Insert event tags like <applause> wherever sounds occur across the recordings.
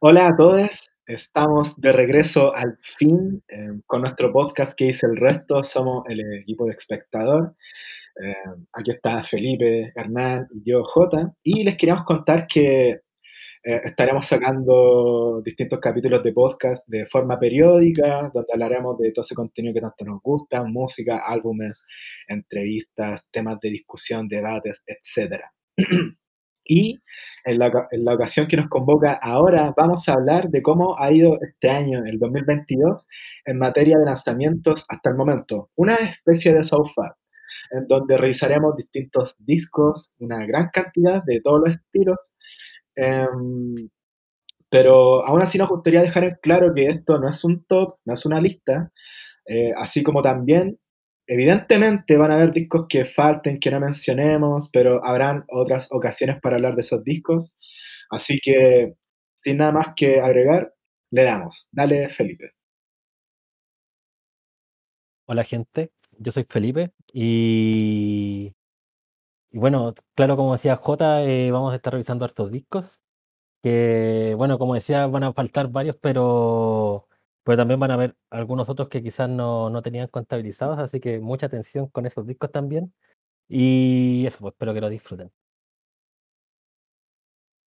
Hola a todos, estamos de regreso al fin eh, con nuestro podcast que dice el resto, somos el equipo de espectador. Eh, aquí está Felipe, Hernán y yo, Jota, y les queríamos contar que eh, estaremos sacando distintos capítulos de podcast de forma periódica, donde hablaremos de todo ese contenido que tanto nos gusta, música, álbumes, entrevistas, temas de discusión, debates, etc. <clears throat> Y en la, en la, ocasión que nos convoca ahora, vamos a hablar de cómo ha ido este año, el 2022, en materia de lanzamientos hasta el momento. Una especie de so far, en donde revisaremos distintos discos, una gran cantidad de todos los estilos. Eh, pero aún así nos gustaría dejar en claro que esto no es un top, no es una lista, eh, así como también Evidentemente van a haber discos que falten, que no mencionemos, pero habrán otras ocasiones para hablar de esos discos. Así que, sin nada más que agregar, le damos. Dale, Felipe. Hola gente, yo soy Felipe y, bueno, claro, como decía J, eh, vamos a estar revisando estos discos, que bueno, como decía, van a faltar varios, pero pero también van a haber algunos otros que quizás no, no tenían contabilizados, así que mucha atención con esos discos también. Y eso, pues espero que lo disfruten.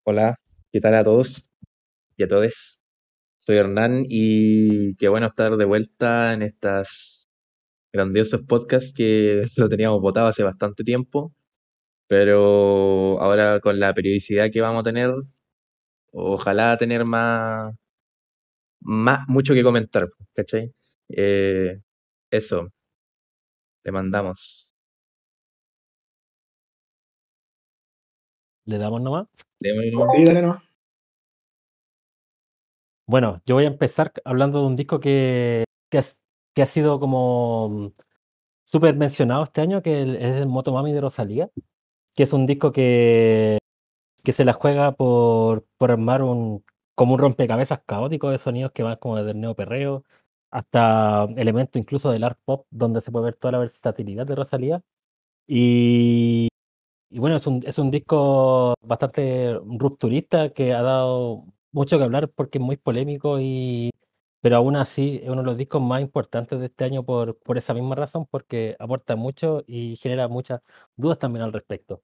Hola, ¿qué tal a todos y a todos? Soy Hernán y qué bueno estar de vuelta en estas grandiosos podcasts que <laughs> lo teníamos votado hace bastante tiempo, pero ahora con la periodicidad que vamos a tener, ojalá tener más, más mucho que comentar, ¿cachai? Eh, eso, le mandamos. ¿Le damos nomás? Démosle nomás. Sí, dale, no. Bueno, yo voy a empezar hablando de un disco que, que, es- que ha sido como súper mencionado este año, que el- es el Motomami de Rosalía, que es un disco que, que se la juega por, por armar un, como un rompecabezas caótico de sonidos que van como desde el neoperreo hasta elementos incluso del art pop, donde se puede ver toda la versatilidad de Rosalía. Y, y bueno, es un, es un disco bastante rupturista que ha dado mucho que hablar porque es muy polémico y pero aún así es uno de los discos más importantes de este año por, por esa misma razón, porque aporta mucho y genera muchas dudas también al respecto.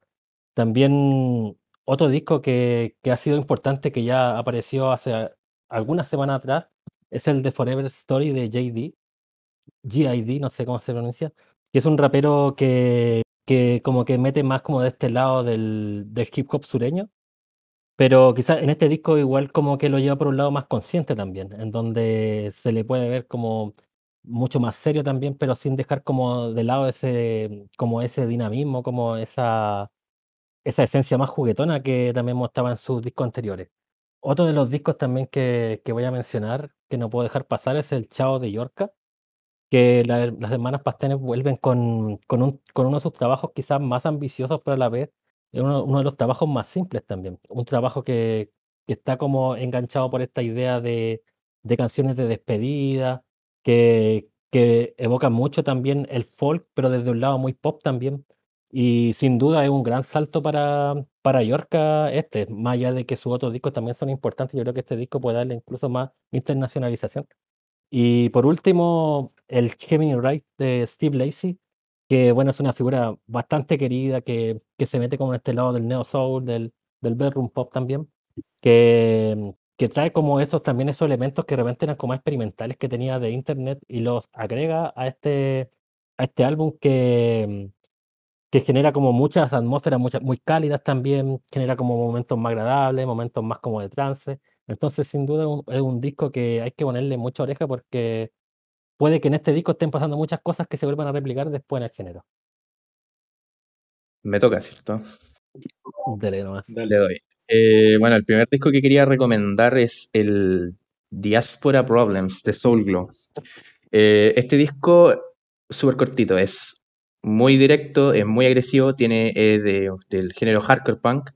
También otro disco que, que ha sido importante, que ya apareció hace algunas semanas atrás, es el de Forever Story de JD, GID, no sé cómo se pronuncia, que es un rapero que, que como que mete más como de este lado del, del hip hop sureño, pero quizás en este disco igual como que lo lleva por un lado más consciente también, en donde se le puede ver como mucho más serio también, pero sin dejar como de lado ese, como ese dinamismo, como esa, esa esencia más juguetona que también mostraba en sus discos anteriores. Otro de los discos también que, que voy a mencionar, que no puedo dejar pasar, es el Chao de Yorka, que la- las hermanas Pastenes vuelven con, con, un- con uno de sus trabajos quizás más ambiciosos, pero a la vez uno, uno de los trabajos más simples también. Un trabajo que, que está como enganchado por esta idea de, de canciones de despedida, que, que mucho también el folk, pero desde un lado muy pop también. Y sin duda es un gran salto para, para Yorka este, más allá de que sus otros discos también son importantes, yo creo que este disco puede darle incluso más internacionalización. Y por último, el Gemini Wright de Steve Lacy, que bueno, es una figura bastante querida, que, que se mete como en este lado del neo soul, del, del bedroom pop también, que, que trae como esos también esos elementos que de repente eran como experimentales que tenía de internet y los agrega a este, a este álbum que, que genera como muchas atmósferas muchas, muy cálidas también, genera como momentos más agradables, momentos más como de trance. Entonces, sin duda, es un, es un disco que hay que ponerle mucha oreja porque puede que en este disco estén pasando muchas cosas que se vuelvan a replicar después en el género. Me toca, ¿cierto? Dele nomás. Dale. Le doy. Eh, bueno, el primer disco que quería recomendar es el Diaspora Problems de Soul Glow. Eh, este disco, súper cortito, es muy directo, es muy agresivo, tiene es de, del género hardcore punk.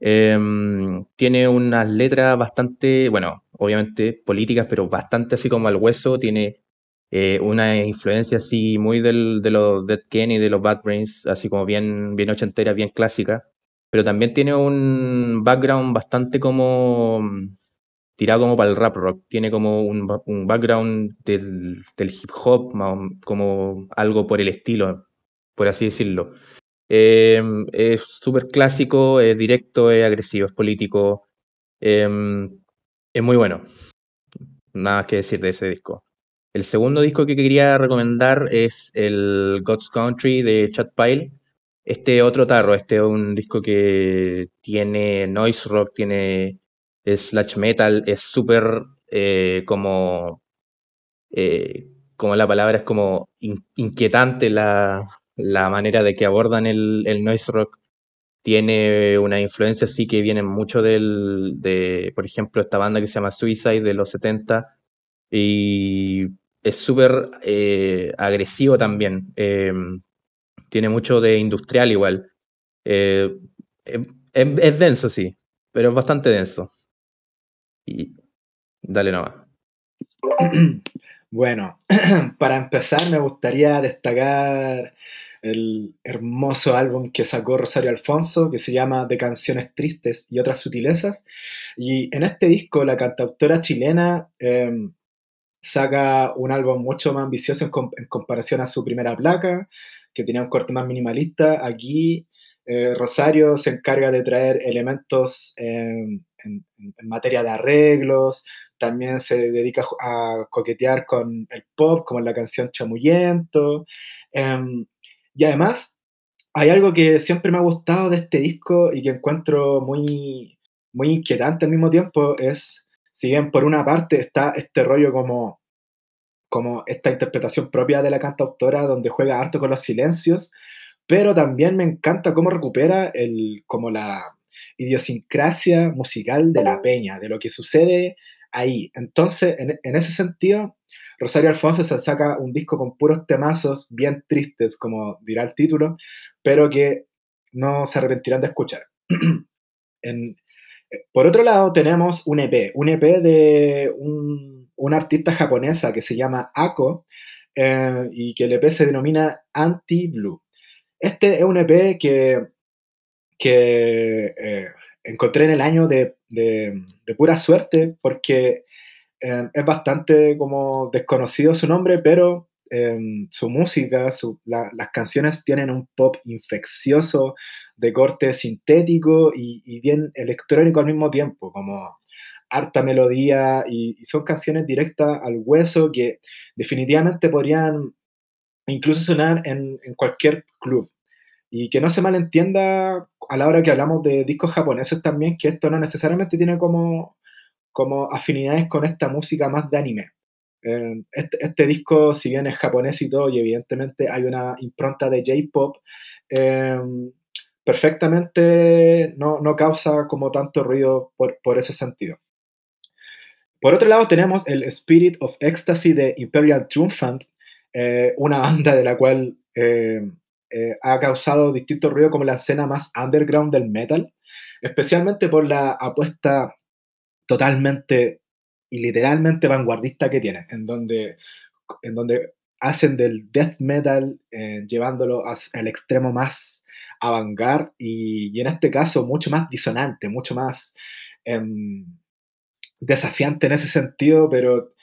Em, tiene unas letras bastante, bueno, obviamente políticas, pero bastante así como al hueso. Tiene eh, una influencia así muy del, de los Dead Kenny, de los Bad Brains, así como bien, bien ochentera, bien clásica. Pero también tiene un background bastante como tirado como para el rap rock. Tiene como un, un background del, del, hip hop, como algo por el estilo, por así decirlo. Eh, es súper clásico, es directo, es agresivo, es político. Eh, es muy bueno. Nada que decir de ese disco. El segundo disco que quería recomendar es el God's Country de Chad Pyle. Este otro tarro, este es un disco que tiene noise rock, tiene slash metal, es súper eh, como, eh, como la palabra es como inquietante la, la, manera de que abordan el, noise rock. Tiene una influencia así que viene mucho del, de, por ejemplo, esta banda que se llama Suicide de los 70 y es súper eh, agresivo también. Em, tiene mucho de industrial igual. Eh, em, em, es, denso, sí, pero es bastante denso. Y dale nomás. <clears throat> Bueno, <clears throat> para empezar me gustaría destacar el hermoso álbum que sacó Rosario Alfonso, que se llama De canciones tristes y otras sutilezas. Y en este disco la cantautora chilena saca un álbum mucho más ambicioso en, comparación a su primera placa, que tenía un corte más minimalista. Aquí eh, Rosario se encarga de traer elementos en, materia de arreglos, también se dedica a coquetear con el pop, como en la canción Chamuyento. Em, y además, hay algo que siempre me ha gustado de este disco y que encuentro muy, muy inquietante al mismo tiempo, es si bien por una parte está este rollo como, como esta interpretación propia de la cantautora donde juega harto con los silencios, pero también me encanta cómo recupera el, como la idiosincrasia musical de la peña, de lo que sucede ahí. Entonces, en, en ese sentido, Rosario Alfonso se saca un disco con puros temazos bien tristes, como dirá el título, pero que no se arrepentirán de escuchar. <clears throat> en, por otro lado, tenemos un EP, un EP de un, una artista japonesa que se llama Ako eh, y que el EP se denomina Anti-Blue. Este es un EP que, que eh, encontré en el año de, pura suerte porque es bastante como desconocido su nombre, pero su música, las canciones tienen un pop infeccioso de corte sintético y, bien electrónico al mismo tiempo, como harta melodía y, son canciones directas al hueso que definitivamente podrían incluso sonar en, cualquier club. Y que no se malentienda a la hora que hablamos de discos japoneses también, que esto no necesariamente tiene como, como afinidades con esta música más de anime. Eh, este, este, disco, si bien es japonés y todo, y evidentemente hay una impronta de J-pop, eh, perfectamente no, no, causa como tanto ruido por, por, ese sentido. Por otro lado, tenemos el Spirit of Ecstasy de Imperial Triumphant, eh, una banda de la cual ha causado distinto ruido como la escena más underground del metal, especialmente por la apuesta totalmente y literalmente vanguardista que tiene, en donde, en donde hacen del death metal eh, llevándolo al extremo más avant y, y, en este caso mucho más disonante, mucho más em, desafiante en ese sentido, pero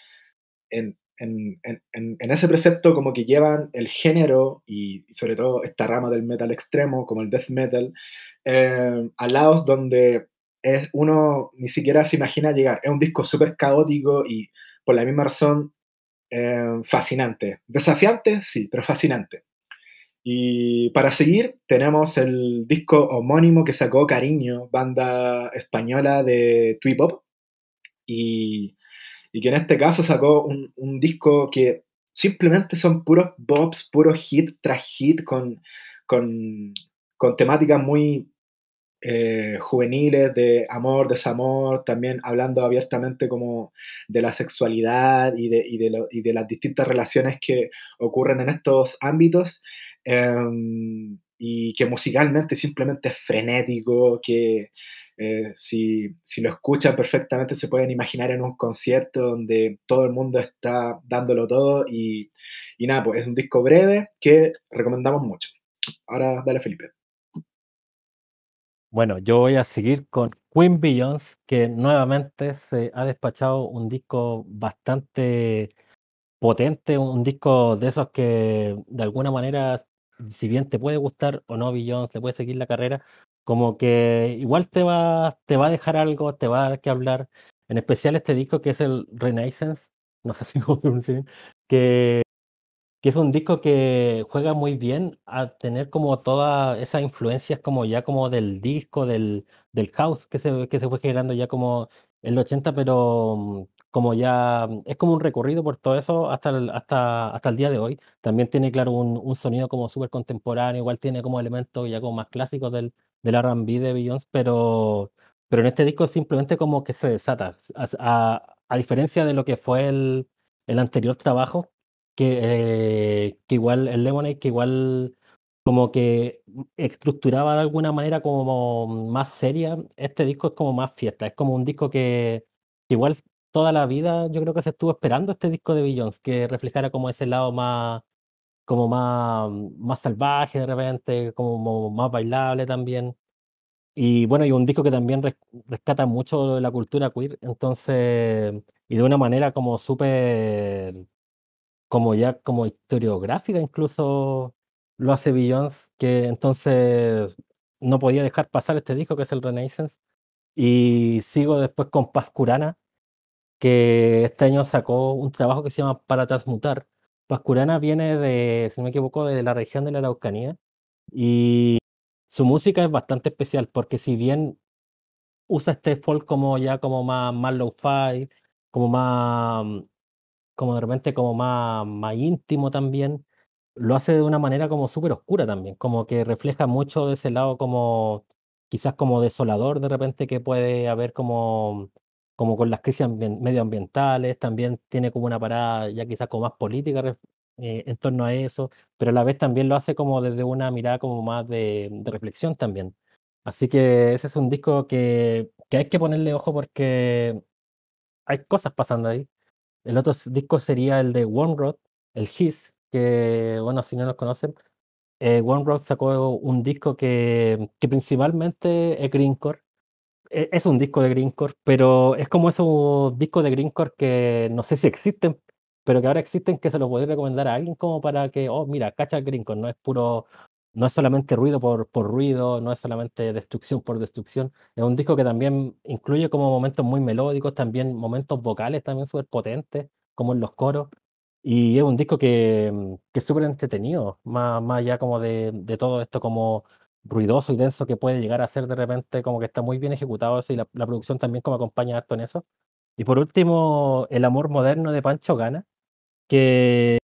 en, en, en, en, ese precepto como que llevan el género y, sobre todo esta rama del metal extremo como el death metal eh, a lados donde es, uno ni siquiera se imagina llegar. Es un disco súper caótico y por la misma razón eh, fascinante. Desafiante, sí, pero fascinante. Y para seguir, tenemos el disco homónimo que sacó Cariño, banda española de twee pop, y, y, que en este caso sacó un, un, disco que simplemente son puros bops, puros hit tras hit, con, con, con temáticas muy eh, juveniles de amor, desamor, también hablando abiertamente como de la sexualidad y de, y de, y de las distintas relaciones que ocurren en estos ámbitos, eh, y que musicalmente simplemente es frenético, que eh, si, si, lo escuchan perfectamente se pueden imaginar en un concierto donde todo el mundo está dándolo todo y, y nada, pues es un disco breve que recomendamos mucho. Ahora dale Felipe. Bueno, yo voy a seguir con Queen Beyoncé, que nuevamente se ha despachado un disco bastante potente, un disco de esos que de alguna manera, si bien te puede gustar o no Beyoncé, te puede seguir la carrera, como que igual te va, te va a dejar algo, te va a dar que hablar. En especial este disco que es el Renaissance, no sé <laughs> si cómo que que es un disco que juega muy bien a tener como todas esas influencias como ya como del disco, del, del house que se, que se fue generando ya como en el 80, pero mm, como ya mm, es como un recorrido por todo eso hasta el, hasta, hasta el día de hoy. También tiene, claro, un, un sonido como súper contemporáneo, igual tiene como elementos ya como más clásicos del, del R&B de Beyoncé, pero, pero en este disco simplemente como que se desata. A, a- a diferencia de lo que fue el, el anterior trabajo, que, eh, que igual el Lemonade, que igual como que estructuraba de alguna manera como más seria, este disco es como más fiesta, es como un disco que, que igual toda la vida yo creo que se estuvo esperando este disco de Beyoncé, que reflejara como ese lado más, como más, más salvaje de repente, como más bailable también. Y bueno, y un disco que también res- rescata mucho la cultura queer, entonces, y de una manera como súper como ya como historiográfica incluso lo hace Beyoncé, que entonces no podía dejar pasar este disco que es el Renaissance. Y sigo después con Pascurana, que este año sacó un trabajo que se llama Para Transmutar. Pascurana viene de, si no me equivoco, de la región de la Araucanía y su música es bastante especial porque si bien usa este folk como ya como más, más low-fi, como más como de repente como más, más íntimo también, lo hace de una manera como súper oscura también, como que refleja mucho de ese lado como quizás como desolador de repente que puede haber como, como con las crisis ambien- medioambientales, también tiene como una parada ya quizás como más política eh, en torno a eso, pero a la vez también lo hace como desde una mirada como más de, de reflexión también. Así que ese es un disco que, que hay que ponerle ojo porque hay cosas pasando ahí. El otro disco sería el de One Road, el His, que bueno, si no los conocen, eh, One Road sacó un disco que, que principalmente es greencore. E- Es un disco de greencore, pero es como esos discos de greencore que no sé si existen, pero que ahora existen que se los podría recomendar a alguien como para que, oh, mira, cacha el greencore, no es puro, no es solamente ruido por, por ruido, no es solamente destrucción por destrucción. Es un disco que también incluye como momentos muy melódicos, también momentos vocales también súper potentes, como en los coros. Y es un disco que, mm, que es súper entretenido, más, más allá como de, de todo esto como ruidoso y denso que puede llegar a ser de repente, como que está muy bien ejecutado eso y la, producción también como acompaña harto en eso. Y por último, El amor moderno de Pancho Gana, que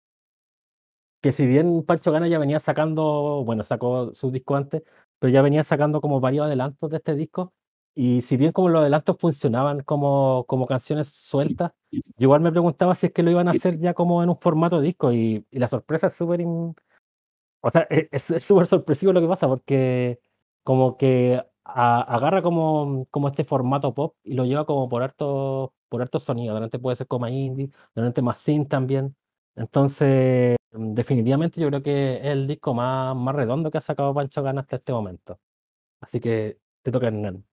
que si bien Pancho Gana ya venía sacando, bueno, sacó su disco antes, pero ya venía sacando como varios adelantos de este disco. Y si bien como los adelantos funcionaban como, como canciones sueltas, yo igual me preguntaba si es que lo iban a hacer ya como en un formato disco. Y, y la sorpresa es súper in- o sea, e- es súper sorpresivo lo que pasa porque como que a- agarra como, como este formato pop y lo lleva como por hartos por hartos sonidos. De repente puede ser como indie, de repente más synth también. Entonces, definitivamente yo creo que es el disco más, más redondo que ha sacado Pancho Gana hasta este momento. Así que te toca, Hernán.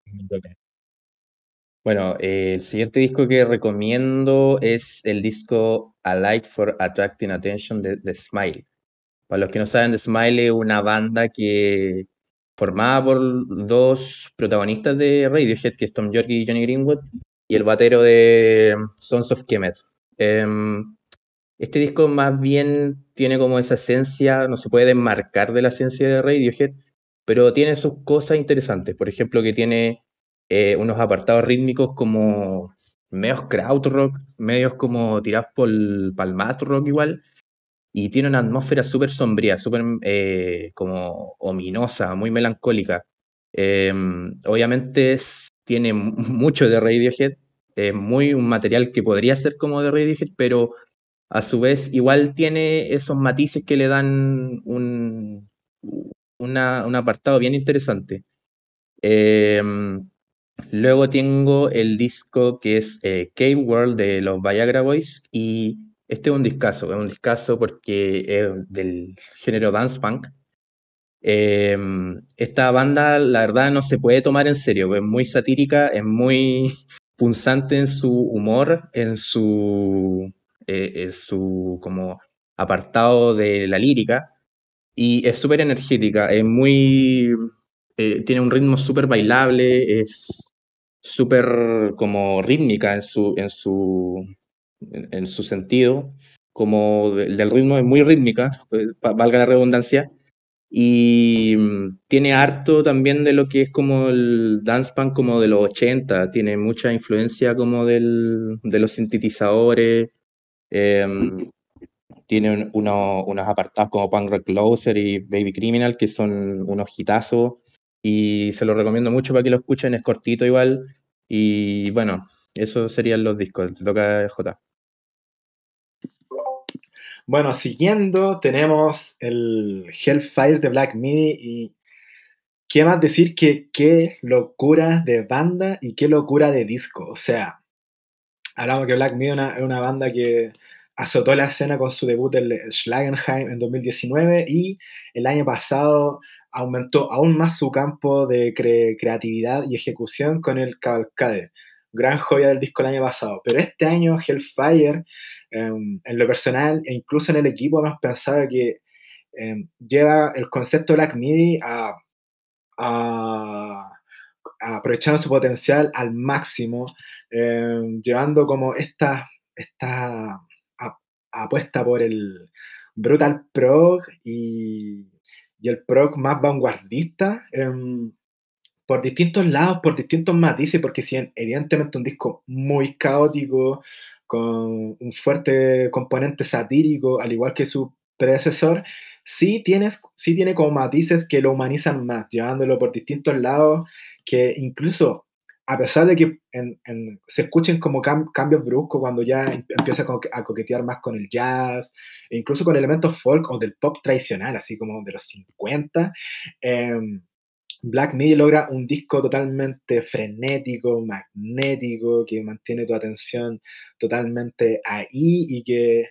Bueno, eh, el siguiente disco que recomiendo es el disco A Light for Attracting Attention de, de Smile. Para los que no saben, The Smile es una banda que formada por dos protagonistas de Radiohead, que es Tom York y Johnny Greenwood, y el batero de Sons of Kemet. Em, este disco más bien tiene como esa esencia, no se puede desmarcar de la esencia de Radiohead, pero tiene sus cosas interesantes. Por ejemplo, que tiene eh, unos apartados rítmicos como medios krautrock, medios como tirados por el math rock igual, y tiene una atmósfera súper sombría, súper eh, como ominosa, muy melancólica. Eh, obviamente es- tiene mu- mucho de Radiohead, es muy un material que podría ser como de Radiohead, pero a su vez igual tiene esos matices que le dan un, un apartado bien interesante. Eh, luego tengo el disco que es eh, Cave World de los Viagra Boys y este es un discazo, es un discazo porque es del género dance punk Em, esta banda, la verdad, no se puede tomar en serio, es muy satírica, es muy <laughs> punzante en su humor, en su, eh, en su como apartado de la lírica, y es súper energética, es muy, eh, tiene un ritmo súper bailable, es súper como rítmica en su, en su, en, su sentido, como del ritmo es muy rítmica, pues, valga la redundancia, y mm, tiene harto también de lo que es como el dance punk como de los 80, tiene mucha influencia como del, de los sintetizadores, em, tiene unos apartados como Punk Rock Closer y Baby Criminal que son unos hitazos y se los recomiendo mucho para que lo escuchen, es cortito igual y bueno, esos serían los discos, te toca J. Bueno, siguiendo, tenemos el Hellfire de Black Midi y qué más decir que qué locura de banda y qué locura de disco. O sea, hablamos que Black Midi es una, banda que azotó la escena con su debut en Schlagenheim en 2019 y el año pasado aumentó aún más su campo de creatividad y ejecución con el Cavalcade, gran joya del disco el año pasado. Pero este año Hellfire Em, en lo personal e incluso en el equipo hemos pensado que em, lleva el concepto Black Midi a, aprovechando su potencial al máximo, em, llevando como esta, esta apuesta por el brutal prog y, y el prog más vanguardista por distintos lados, por distintos matices, porque si evidentemente un disco muy caótico, con un fuerte componente satírico, al igual que su predecesor, sí, tienes, sí tiene como matices que lo humanizan más, llevándolo por distintos lados, que incluso a pesar de que se escuchen como cambios bruscos cuando ya em, empieza a coquetear más con el jazz, e incluso con elementos folk o del pop tradicional, así como de los 50, Black Midi logra un disco totalmente frenético, magnético, que mantiene tu atención totalmente ahí y que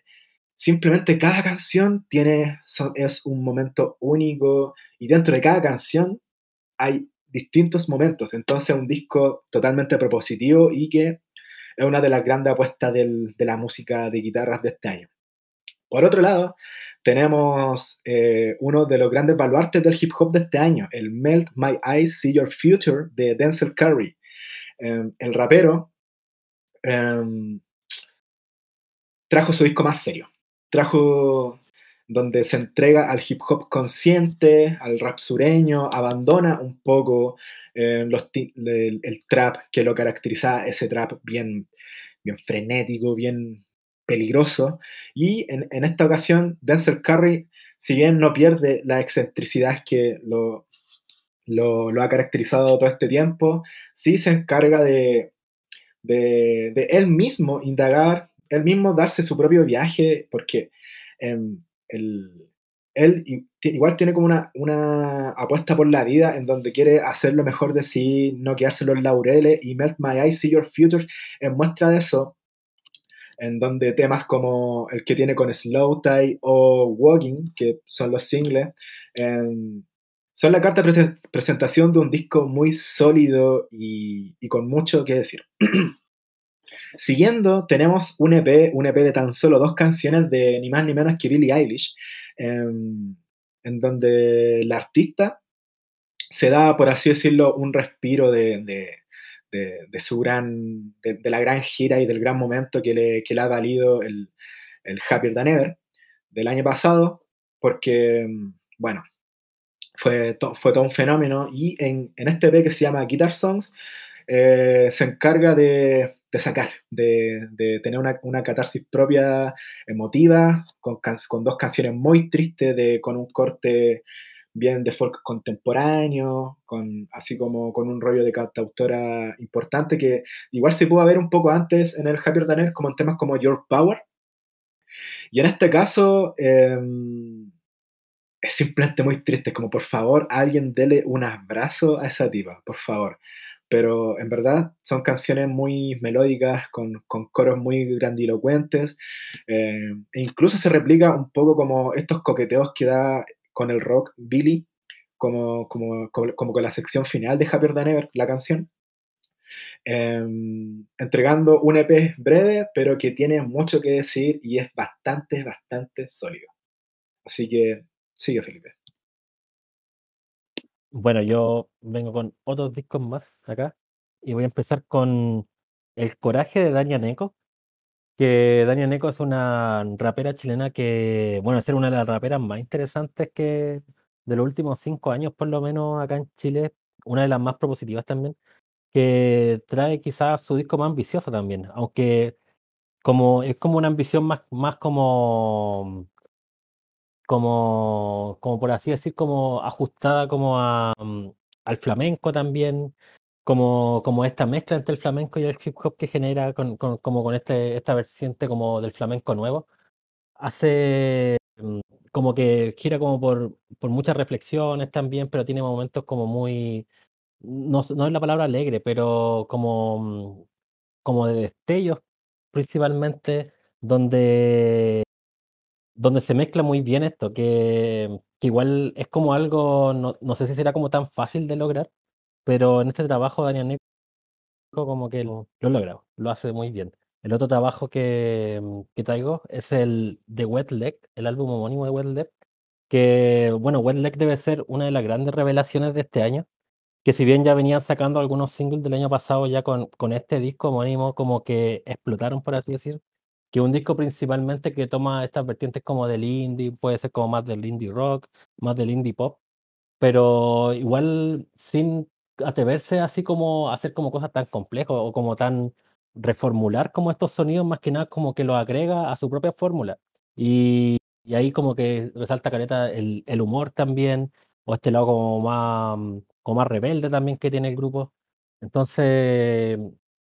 simplemente cada canción tiene, es un momento único y dentro de cada canción hay distintos momentos. Entonces un disco totalmente propositivo y que es una de las grandes apuestas de la música de guitarras de este año. Por otro lado, tenemos eh, uno de los grandes baluartes del hip hop de este año, el Melt My Eyes, See Your Future de Denzel Curry. Em, el rapero em, trajo su disco más serio. Trajo donde se entrega al hip hop consciente, al rap sureño, abandona un poco em, el, trap que lo caracteriza, ese trap bien, bien frenético, bien peligroso. Y en, esta ocasión, Denzel Curry, si bien no pierde la excentricidad que lo, lo, ha caracterizado todo este tiempo, sí se encarga de, de, él mismo indagar, él mismo darse su propio viaje, porque em, él igual tiene como una, una, apuesta por la vida en donde quiere hacer lo mejor de sí, no quedarse los laureles, y Melt My Eyes, See Your Future, en muestra de eso, en donde temas como el que tiene con Slow Tie o Walking, que son los singles, son la carta de presentación de un disco muy sólido y, con mucho que decir. <clears throat> Siguiendo, tenemos un EP, un EP de tan solo dos canciones de ni más ni menos que Billie Eilish, em, en donde la artista se da, por así decirlo, un respiro de, de, su gran, de, la gran gira y del gran momento que le, que le ha valido el, el Happier Than Ever del año pasado, porque, bueno, fue, fue todo un fenómeno y en, en este EP que se llama Guitar Songs eh, se encarga de, de sacar, de, de tener una, una, catarsis propia emotiva, con, con, dos canciones muy tristes, de, con un corte bien de folk contemporáneo, con, así como con un rollo de cantautora importante que igual se pudo ver un poco antes en el Happier Than como en temas como Your Power. Y en este caso em, es simplemente muy triste, como por favor alguien dele un abrazo a esa tipa, por favor. Pero en verdad son canciones muy melódicas, con, con coros muy grandilocuentes, em, e incluso se replica un poco como estos coqueteos que da con el rock Billy, como, como, como, con la sección final de Happier Than Ever, la canción. Em, entregando un EP breve, pero que tiene mucho que decir y es bastante, bastante sólido. Así que sigue, Felipe. Bueno, yo vengo con otros discos más acá y voy a empezar con El Coraje de Dania Neko, que Dania Neko es una rapera chilena que, bueno, es una de las raperas más interesantes que de los últimos cinco años, por lo menos acá en Chile, una de las más propositivas también, que trae quizás su disco más ambicioso también, aunque como es como una ambición más, más como como, como por así decir, como ajustada como a, mm, al flamenco también, como, como esta mezcla entre el flamenco y el hip hop que genera con, como con este, esta vertiente como del flamenco nuevo, hace mm, como que gira como por, por muchas reflexiones también, pero tiene momentos como muy, no, no es la palabra alegre, pero como, mm, como de destellos principalmente, donde donde se mezcla muy bien esto, que, que igual es como algo, no, no, sé si será como tan fácil de lograr, pero en este trabajo Daniel Nico como que lo, lo logra, lo hace muy bien. El otro trabajo que, que traigo es el de Wet Leg, el álbum homónimo de Wet Leg, que bueno, Wet Leg debe ser una de las grandes revelaciones de este año, que si bien ya venían sacando algunos singles del año pasado ya con, con este disco homónimo como que explotaron, por así decir, que un disco principalmente que toma estas vertientes como del indie, puede ser como más del indie rock, más del indie pop, pero igual sin atreverse así como hacer como cosas tan complejas o como tan reformular como estos sonidos, más que nada como que lo agrega a su propia fórmula. Y, y ahí como que resalta careta el, el, humor también, o este lado como más, como más rebelde también que tiene el grupo. Entonces,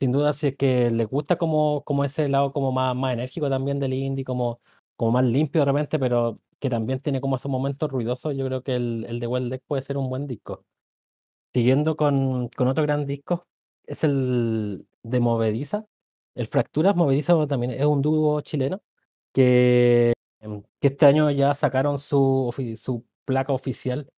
sin duda, si es que les gusta como, como ese lado como más, más enérgico también del indie, como, como más limpio de repente, pero que también tiene como esos momentos ruidosos, yo creo que el, el de Well Deck puede ser un buen disco. Siguiendo con, con otro gran disco, es el de Movediza. El Fracturas Movediza también es un dúo chileno que, que este año ya sacaron su, su placa oficial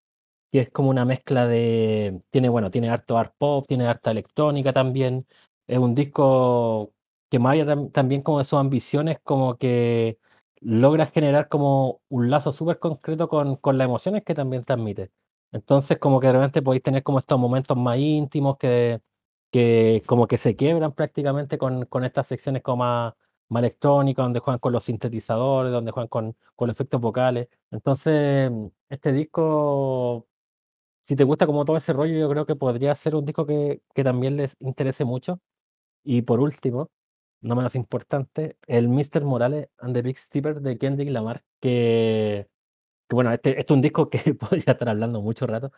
que es como una mezcla de. Tiene, bueno, tiene harto art pop, tiene harta electrónica también, es un disco que más allá también como de sus ambiciones, como que logra generar como un lazo súper concreto con, con las emociones que también transmite. Entonces, como que realmente podéis tener como estos momentos más íntimos que, que como que se quiebran prácticamente con, con estas secciones como más, más electrónicas, donde juegan con los sintetizadores, donde juegan con, con los efectos vocales. Entonces, este disco, si te gusta como todo ese rollo, yo creo que podría ser un disco que, que también les interese mucho. Y por último, no menos importante, el Mr. Morales and the Big Steeper de Kendrick Lamar, que, bueno, este, este, es un disco que <laughs> podría estar hablando mucho rato,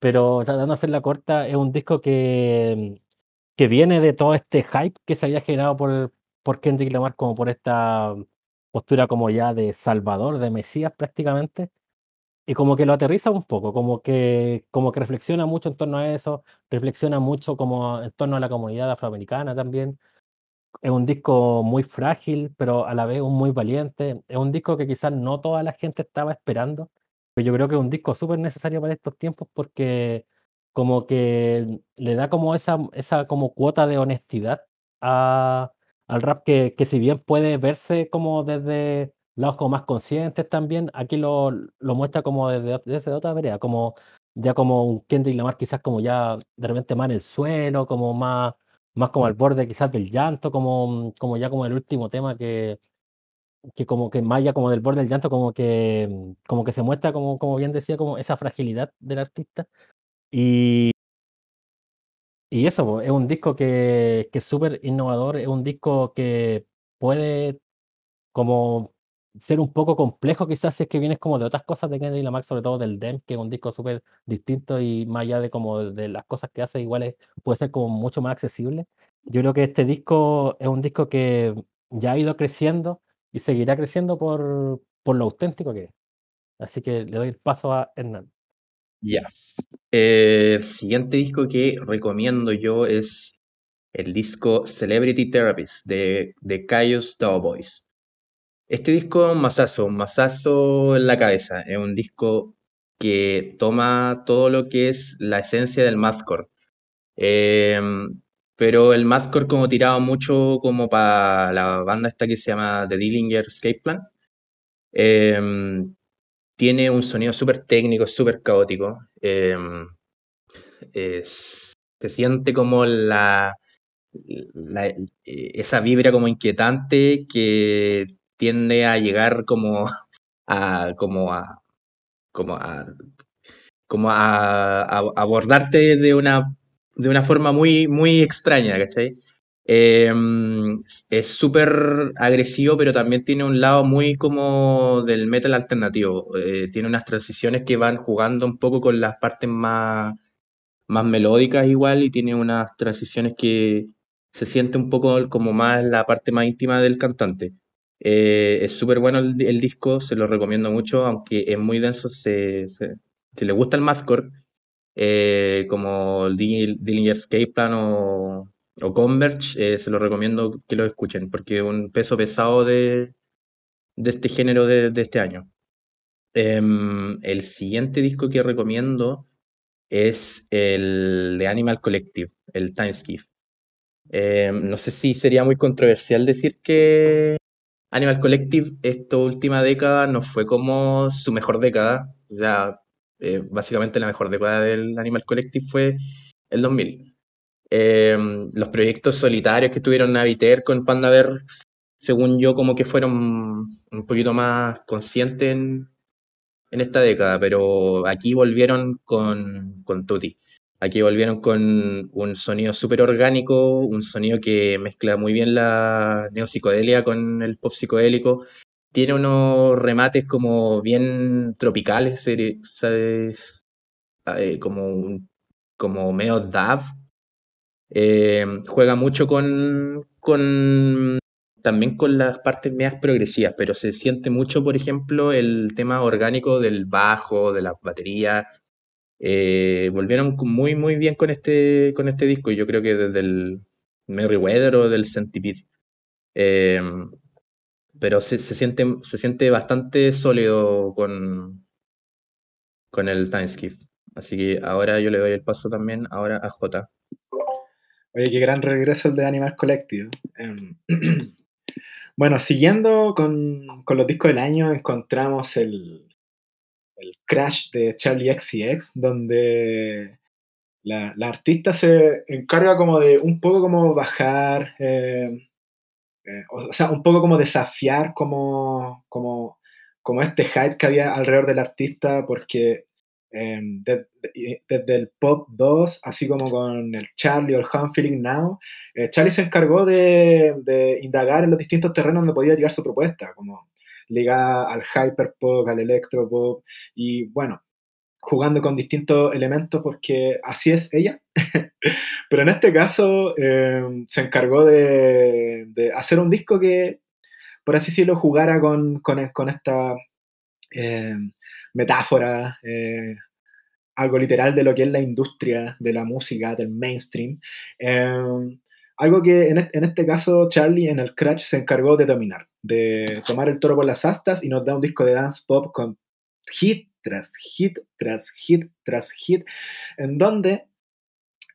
pero tratando de hacerla corta, es un disco que, que viene de todo este hype que se había generado por, por Kendrick Lamar, como por esta postura como ya de salvador, de Mesías prácticamente, y como que lo aterriza un poco, como que, como que reflexiona mucho en torno a eso, reflexiona mucho como en torno a la comunidad afroamericana también. Es un disco muy frágil, pero a la vez un muy valiente. Es un disco que quizás no toda la gente estaba esperando, pero yo creo que es un disco súper necesario para estos tiempos porque como que le da como esa, esa como cuota de honestidad a, al rap que, que si bien puede verse como desde lados como más conscientes también, aquí lo, lo muestra como desde, desde otra vereda, como ya como un Kendrick Lamar quizás como ya de repente más en el suelo, como más, más como al borde quizás del llanto, como, como ya como el último tema que, que como que más ya como del borde del llanto, como que, como que se muestra como, como bien decía, como esa fragilidad del artista. Y, y eso, es un disco que, que es súper innovador, es un disco que puede como ser un poco complejo quizás si es que vienes como de otras cosas de Kendrick Lamar, sobre todo del DEM, que es un disco súper distinto y más allá de como de las cosas que hace, igual puede ser como mucho más accesible. Yo creo que este disco es un disco que ya ha ido creciendo y seguirá creciendo por, por lo auténtico que es. Así que le doy el paso a Hernán. Ya. el eh, siguiente disco que recomiendo yo es el disco Celebrity Therapist de, de Caius Boys este disco es un masazo, un masazo en la cabeza. Es un disco que toma todo lo que es la esencia del mathcore. Em, pero el mathcore como tirado mucho como para la banda esta que se llama The Dillinger Escape Plan. Em, tiene un sonido súper técnico, súper caótico. Em, se siente como la, esa vibra como inquietante que tiende a llegar <laughs> como a, como a, como a, abordarte de una, de una forma muy, muy extraña, ¿cachai? Em, es súper agresivo, pero también tiene un lado muy como del metal alternativo. Eh, tiene unas transiciones que van jugando un poco con las partes más, más melódicas igual y tiene unas transiciones que se siente un poco como más la parte más íntima del cantante. Eh, es súper bueno el, disco, se lo recomiendo mucho, aunque es muy denso, se, si le gusta el mathcore, eh, como el Dillinger Escape Plan o, Converge, eh, se lo recomiendo que lo escuchen, porque es un peso pesado de, de este género de, este año. Em, el siguiente disco que recomiendo es el de Animal Collective, el Time Skiff. Em, no sé si sería muy controversial decir que Animal Collective esta última década no fue como su mejor década. O sea, eh, básicamente la mejor década del Animal Collective fue el 2000. Em, los proyectos solitarios que tuvieron Naviter con Pandaver, según yo, como que fueron un poquito más conscientes en, esta década, pero aquí volvieron con, con Tutti. Aquí volvieron con un sonido súper orgánico, un sonido que mezcla muy bien la neopsicodelia con el pop psicodélico. Tiene unos remates como bien tropicales, ¿sabes? Eh, como, como medio dab. Eh, juega mucho con, con también con las partes medias progresivas, pero se siente mucho, por ejemplo, el tema orgánico del bajo, de la batería, eh, volvieron muy, muy bien con este, con este disco. Yo creo que desde el Merryweather o del Centipede. Eh, pero se, siente, se siente bastante sólido con, con el Timeskip. Así que ahora yo le doy el paso también ahora a J. Oye, qué gran regreso el de Animal Collective. Em, <clears throat> bueno, siguiendo con, con, los discos del año, encontramos el, el Crash de Charlie XCX, donde la, artista se encarga como de un poco como bajar, eh, eh, o sea, un poco como desafiar como, como, como este hype que había alrededor del artista, porque em, desde el Pop 2, así como con el Charlie o el I'm Feeling Now, eh, Charlie se encargó de, de, indagar en los distintos terrenos donde podía llegar su propuesta, como ligada al hyperpop, al electropop, y bueno, jugando con distintos elementos porque así es ella. <laughs> Pero en este caso em, se encargó de, hacer un disco que, por así decirlo, jugara con, con, esta em, metáfora, eh, algo literal de lo que es la industria de la música, del mainstream. Algo que en, este caso Charlie en el Crash se encargó de dominar, de tomar el toro por las astas y nos da un disco de dance pop con hit tras hit tras hit tras hit, en donde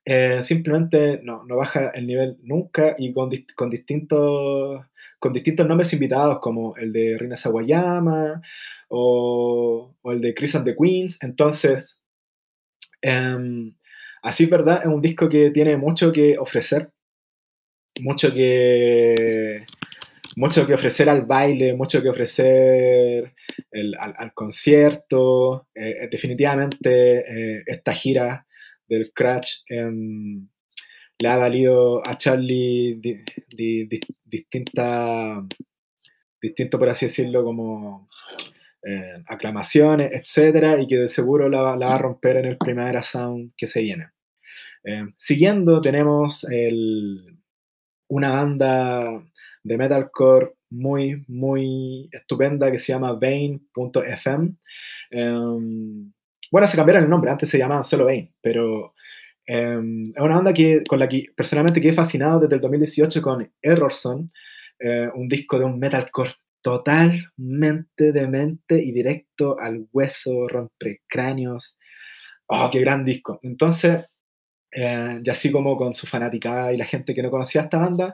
eh, simplemente no, no, baja el nivel nunca y con, con, distintos, con distintos nombres invitados como el de Rina Sawayama o, o el de Chris and the Queens. Entonces, em, así es verdad, es un disco que tiene mucho que ofrecer mucho que mucho que ofrecer al baile, mucho que ofrecer al, concierto. Eh, eh, definitivamente eh, esta gira del Crash em, le ha valido a Charlie distinta, distinto, por así decirlo, como aclamaciones, etcétera, y que de seguro la, va a romper en el Primavera Sound que se viene. Em, siguiendo, tenemos el, una banda de metalcore muy, muy estupenda que se llama Vane.fm. Em, bueno, se cambiaron el nombre, antes se llamaba solo Vane, pero em, es una banda que, con la que personalmente quedé fascinado desde el 2018 con Errorson, eh, un disco de un metalcore totalmente demente y directo al hueso, rompe cráneos. ¡Oh, qué gran disco! Entonces, eh, y así como con su fanaticada y la gente que no conocía esta banda,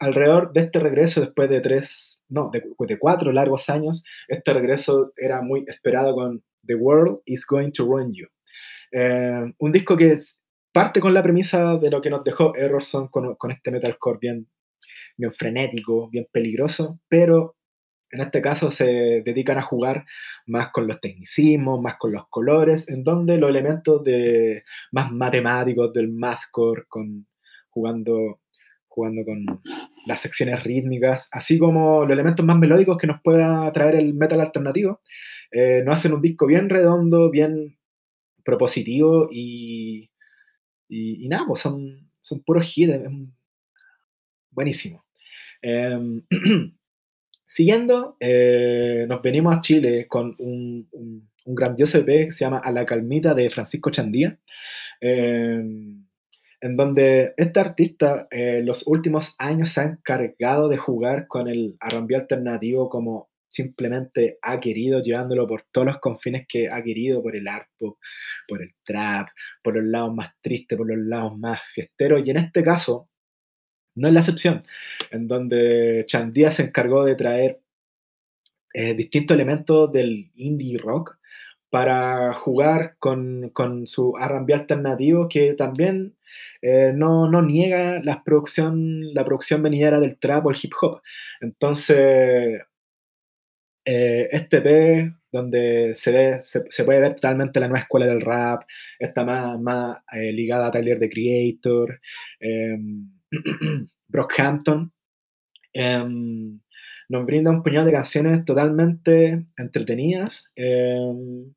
alrededor de este regreso, después de tres, no, de, de, cuatro largos años, este regreso era muy esperado con The World is Going to Ruin You. Eh, un disco que parte con la premisa de lo que nos dejó Errorson con, con este metalcore bien, bien frenético, bien peligroso, pero en este caso se dedican a jugar más con los tecnicismos, más con los colores, en donde los elementos más matemáticos del mathcore, con, jugando, jugando con las secciones rítmicas, así como los elementos más melódicos que nos pueda traer el metal alternativo, eh, nos hacen un disco bien redondo, bien propositivo y, nada, pues son, son puros hits, buenísimo. Eh, <clears throat> Siguiendo, eh, nos venimos a Chile con un, grandioso EP que se llama A la Calmita de Francisco Chandía, eh, en donde este artista eh, los últimos años se ha encargado de jugar con el arrambí alternativo como simplemente ha querido, llevándolo por todos los confines que ha querido, por el arpo, por el trap, por los lados más tristes, por los lados más gesteros, y en este caso no es la excepción, en donde Chandía se encargó de traer eh, distintos elementos del indie rock para jugar con, con su R&B alternativo que también eh, no, no, niega la producción, la producción venidera del trap o el hip hop. Entonces, eh, este P donde se, ve, se, puede ver totalmente la nueva escuela del rap, está más, más ligada a Tyler the Creator, em, <clears throat> Brockhampton, em, nos brinda un puñado de canciones totalmente entretenidas, em,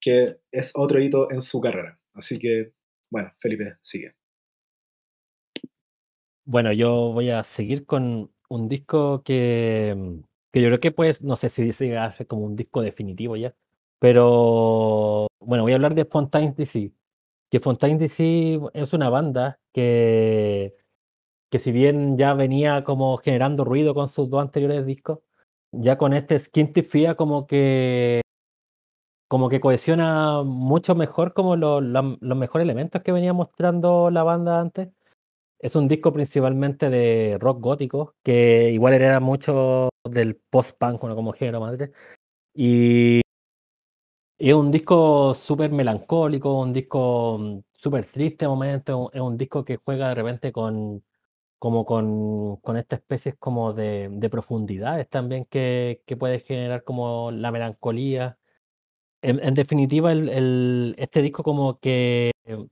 que es otro hito en su carrera. Así que, bueno, Felipe, sigue. Bueno, yo voy a seguir con un disco que, que yo creo que pues, no sé si dice hace como un disco definitivo ya, pero bueno, voy a hablar de Fontaine DC, que Fontaine DC es una banda que que si bien ya venía como generando ruido con sus dos anteriores discos, ya con este Skintifia como que como que cohesiona mucho mejor como los mejores elementos que venía mostrando la banda antes. Es un disco principalmente de rock gótico, que igual era mucho del post-punk, como género madre. Y, es un disco súper melancólico, un disco mm, súper triste momento, es un disco que juega de repente con, como con, con esta especie como de, de profundidades también que, que, puede generar como la melancolía. En, definitiva, el, el, este disco como que, no,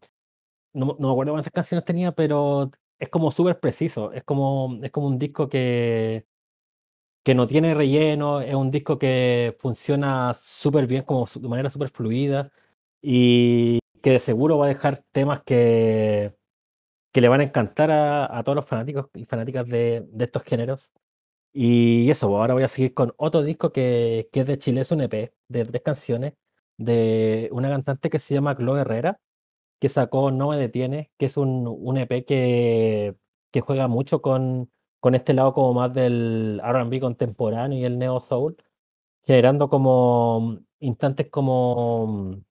no, me acuerdo cuántas canciones tenía, pero es como súper preciso, es como, es como un disco que, que no tiene relleno, es un disco que funciona súper bien, como de manera súper fluida y que de seguro va a dejar temas que que le van a encantar a, todos los fanáticos y fanáticas de, estos géneros. Y eso, pues, ahora voy a seguir con otro disco que, que es de Chile, es un EP de tres canciones de una cantante que se llama Chloe Herrera, que sacó No me detiene, que es un, un EP que, que juega mucho con, con este lado como más del RB contemporáneo y el neo soul, generando como instantes como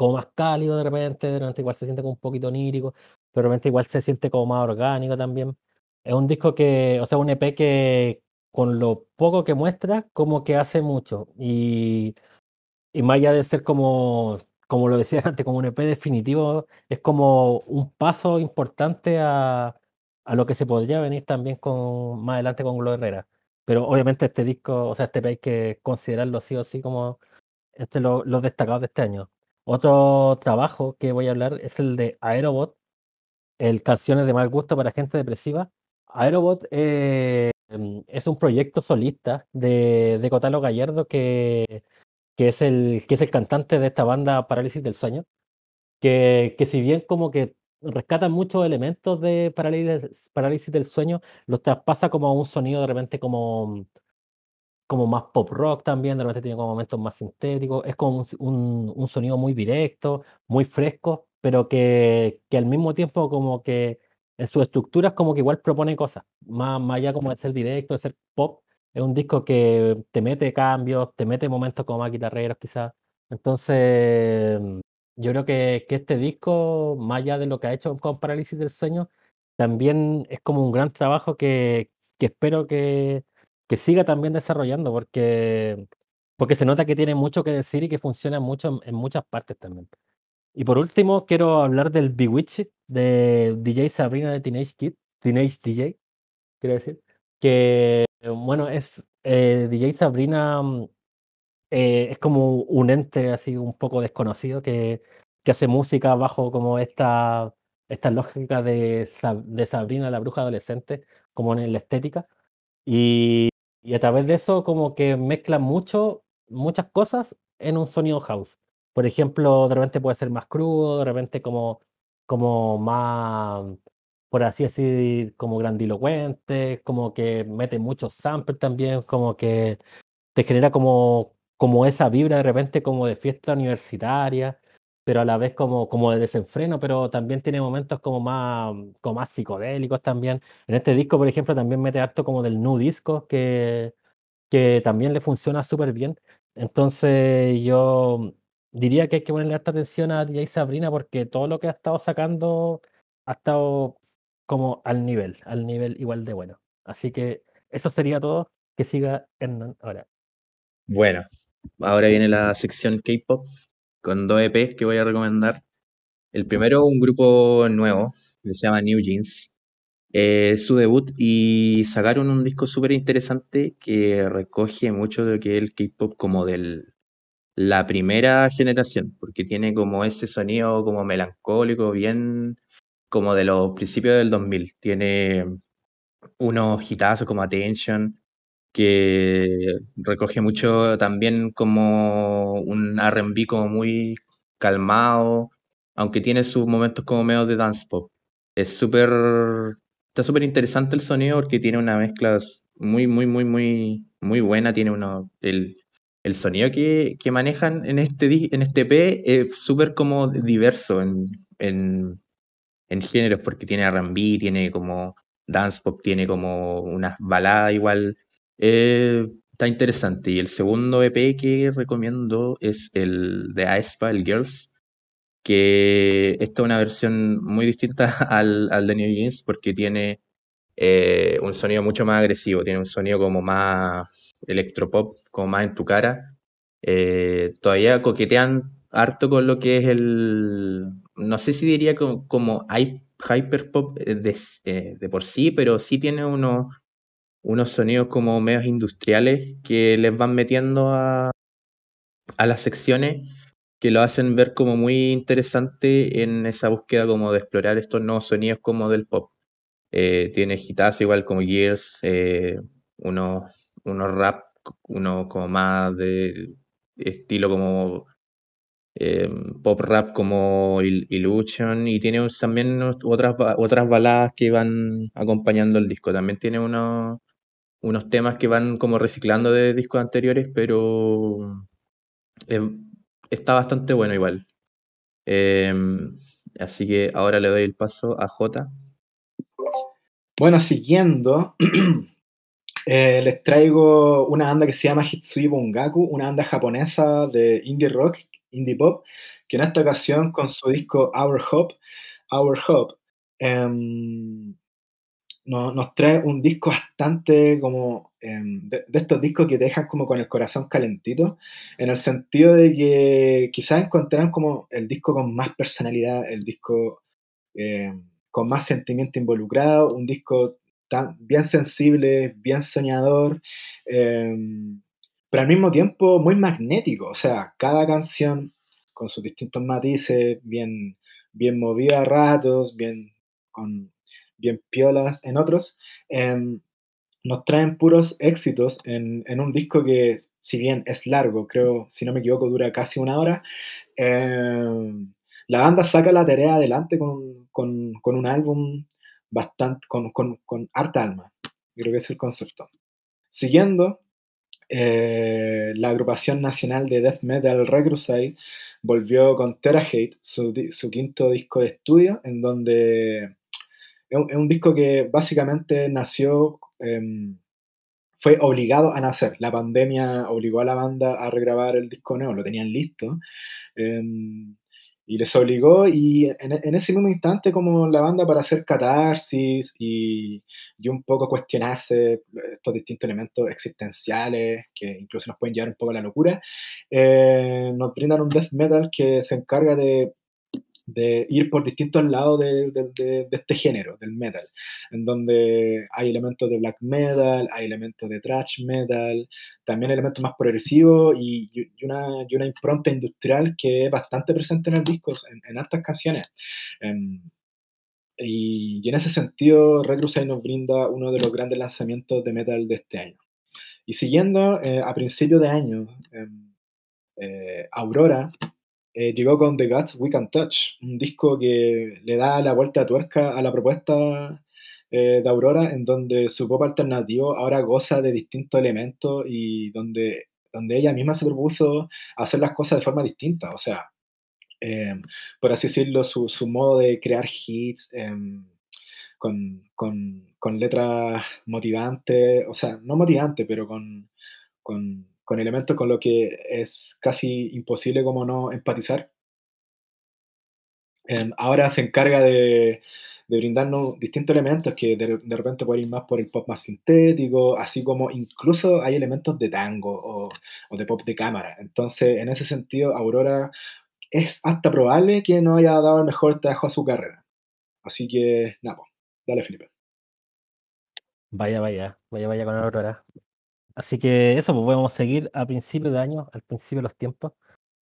como más cálido de repente, de repente igual se siente como un poquito onírico, pero de repente igual se siente como más orgánico también. Es un disco que, o sea, un EP que con lo poco que muestra, como que hace mucho. Y, y más allá de ser como, como lo decía <laughs> antes, como un EP definitivo, es como un paso importante a, a lo que se podría venir también con más adelante con Gloria Herrera. Pero obviamente este disco, o sea, este EP hay que considerarlo sí o sí como entre los destacados de este año. Otro trabajo que voy a hablar es el de Aerobot, el Canciones de Mal Gusto para Gente Depresiva. Aerobot eh, es un proyecto solista de, de Cotalo Gallardo, que, que, es el, que es el cantante de esta banda Parálisis del Sueño, que, que si bien como que rescata muchos elementos de parálisis, parálisis del sueño, los traspasa como a un sonido de repente como como más pop rock también, de repente tiene como momentos más sintéticos, es como un, un, sonido muy directo, muy fresco, pero que, que, al mismo tiempo como que en sus estructuras como que igual propone cosas, más, más allá como de ser directo, de ser pop, Es un disco que te mete cambios, te mete momentos como más guitarreros quizás. Entonces, yo creo que, que este disco, más allá de lo que ha hecho con Parálisis del Sueño, también es como un gran trabajo que, que espero que, que siga también desarrollando, porque, porque se nota que tiene mucho que decir y que funciona mucho en, en muchas partes también. Y por último, quiero hablar del Bewitched de DJ Sabrina de Teenage Kid, Teenage DJ, quiero decir, que bueno, es eh, DJ Sabrina mm, eh, es como un ente así un poco desconocido que, que hace música bajo como esta, esta lógica de, de Sabrina la bruja adolescente, como en la estética. Y, y a través de eso como que mezcla mucho, muchas cosas en un sonido house. Por ejemplo, de repente puede ser más crudo, de repente como, como más, por así decir, como grandilocuente, como que mete muchos samples también, como que te genera como, como esa vibra de repente como de fiesta universitaria, pero a la vez como, como de desenfreno, pero también tiene momentos como más, como más psicodélicos también. En este disco, por ejemplo, también mete harto como del nu disco, que, que también le funciona súper bien. Entonces yo diría que hay que ponerle harta atención a DJ Sabrina porque todo lo que ha estado sacando ha estado como al nivel, al nivel igual de bueno. Así que eso sería todo. Que siga Hernán ahora. Bueno, ahora viene la sección K-pop con dos EPs que voy a recomendar. El primero, un grupo nuevo que se llama New Jeans. Eh, su debut y sacaron un disco súper interesante que recoge mucho de lo que es el K-pop como de la primera generación, porque tiene como ese sonido como melancólico, bien como de los principios del 2000. Tiene unos hitazos como Attention, que recoge mucho también como un R&B como muy calmado, aunque tiene sus momentos como medio de dance pop. Es súper, está súper interesante el sonido porque tiene una mezcla muy, muy, muy, muy, muy buena. Tiene uno, el, el sonido que, que manejan en este, en este EP es súper como diverso en, en, en géneros porque tiene R&B, tiene como dance pop, tiene como unas baladas igual. Eh, está interesante. Y el segundo EP que recomiendo es el de aespa, el Girls, que esta es una versión muy distinta <laughs> al, al de New Jeans porque tiene eh, un sonido mucho más agresivo, tiene un sonido como más electropop, como más en tu cara. Eh, todavía coquetean harto con lo que es el, no sé si diría como, como hy- hyperpop eh, de, eh, de por sí, pero sí tiene unos, unos sonidos como medios industriales que les van metiendo a, a las secciones que lo hacen ver como muy interesante en esa búsqueda como de explorar estos nuevos sonidos como del pop. Tiene hitazos igual como Gears, unos, unos rap, uno como más de estilo como eh, pop rap como Il- Illusion y tiene también otras, otras baladas que van acompañando el disco. También tiene unos, unos temas que van como reciclando de discos anteriores, pero eh, está bastante bueno igual. Em, así que ahora le doy el paso a Jota. Bueno, siguiendo, <clears throat> eh, les traigo una banda que se llama Hitsui Bungaku, una banda japonesa de indie rock, indie pop, que en esta ocasión con su disco Our Hope, Our Hope, em, no- nos trae un disco bastante como em, de, de estos discos que te dejan como con el corazón calentito, en el sentido de que quizás encontrarán como el disco con más personalidad, el disco em, con más sentimiento involucrado, un disco bien sensible, bien soñador, em, pero al mismo tiempo muy magnético, o sea, cada canción con sus distintos matices, bien, bien movida a ratos, bien, con, bien piolas en otros, em, nos traen puros éxitos en, un disco que, si bien es largo, creo, si no me equivoco, dura casi una hora, em, la banda saca la tarea adelante con- con un álbum bastante, con, con, harta alma. Creo que es el concepto. Siguiendo, eh, la agrupación nacional de death metal Recrusade volvió con Terra Hate, su, quinto disco de estudio, en donde es un, es un disco que básicamente nació em, fue obligado a nacer. La pandemia obligó a la banda a regrabar el disco nuevo, lo tenían listo. Em, y les obligó, y en, ese mismo instante, como la banda para hacer catarsis y, y, un poco cuestionarse estos distintos elementos existenciales que incluso nos pueden llevar un poco a la locura, eh, nos brindan un death metal que se encarga de de ir por distintos lados de, este género, del metal, en donde hay elementos de black metal, hay elementos de thrash metal, también elementos más progresivos y, una, una, impronta industrial que es bastante presente en el disco, en, en altas canciones. Em, y, en ese sentido, Red nos brinda uno de los grandes lanzamientos de metal de este año. Y siguiendo, eh, a principios de año, em, eh, Aurora eh, llegó con The Guts We Can Touch, un disco que le da la vuelta a tuerca a la propuesta eh, de Aurora, en donde su pop alternativo ahora goza de distintos elementos y donde, donde ella misma se propuso hacer las cosas de forma distinta. O sea, em, por así decirlo, su, su, modo de crear hits em, con, con, con, letras motivantes, o sea, no motivantes, pero con, con con elementos con lo que es casi imposible como no empatizar. Em, ahora se encarga de, brindarnos distintos elementos que de, repente pueden ir más por el pop más sintético, así como incluso hay elementos de tango o, de pop de cámara. Entonces, en ese sentido, Aurora es hasta probable que no haya dado el mejor trabajo a su carrera. Así que, nada, dale Felipe. Vaya, vaya, vaya, vaya con Aurora. Así que eso, pues podemos seguir a principio de año, al principio de los tiempos,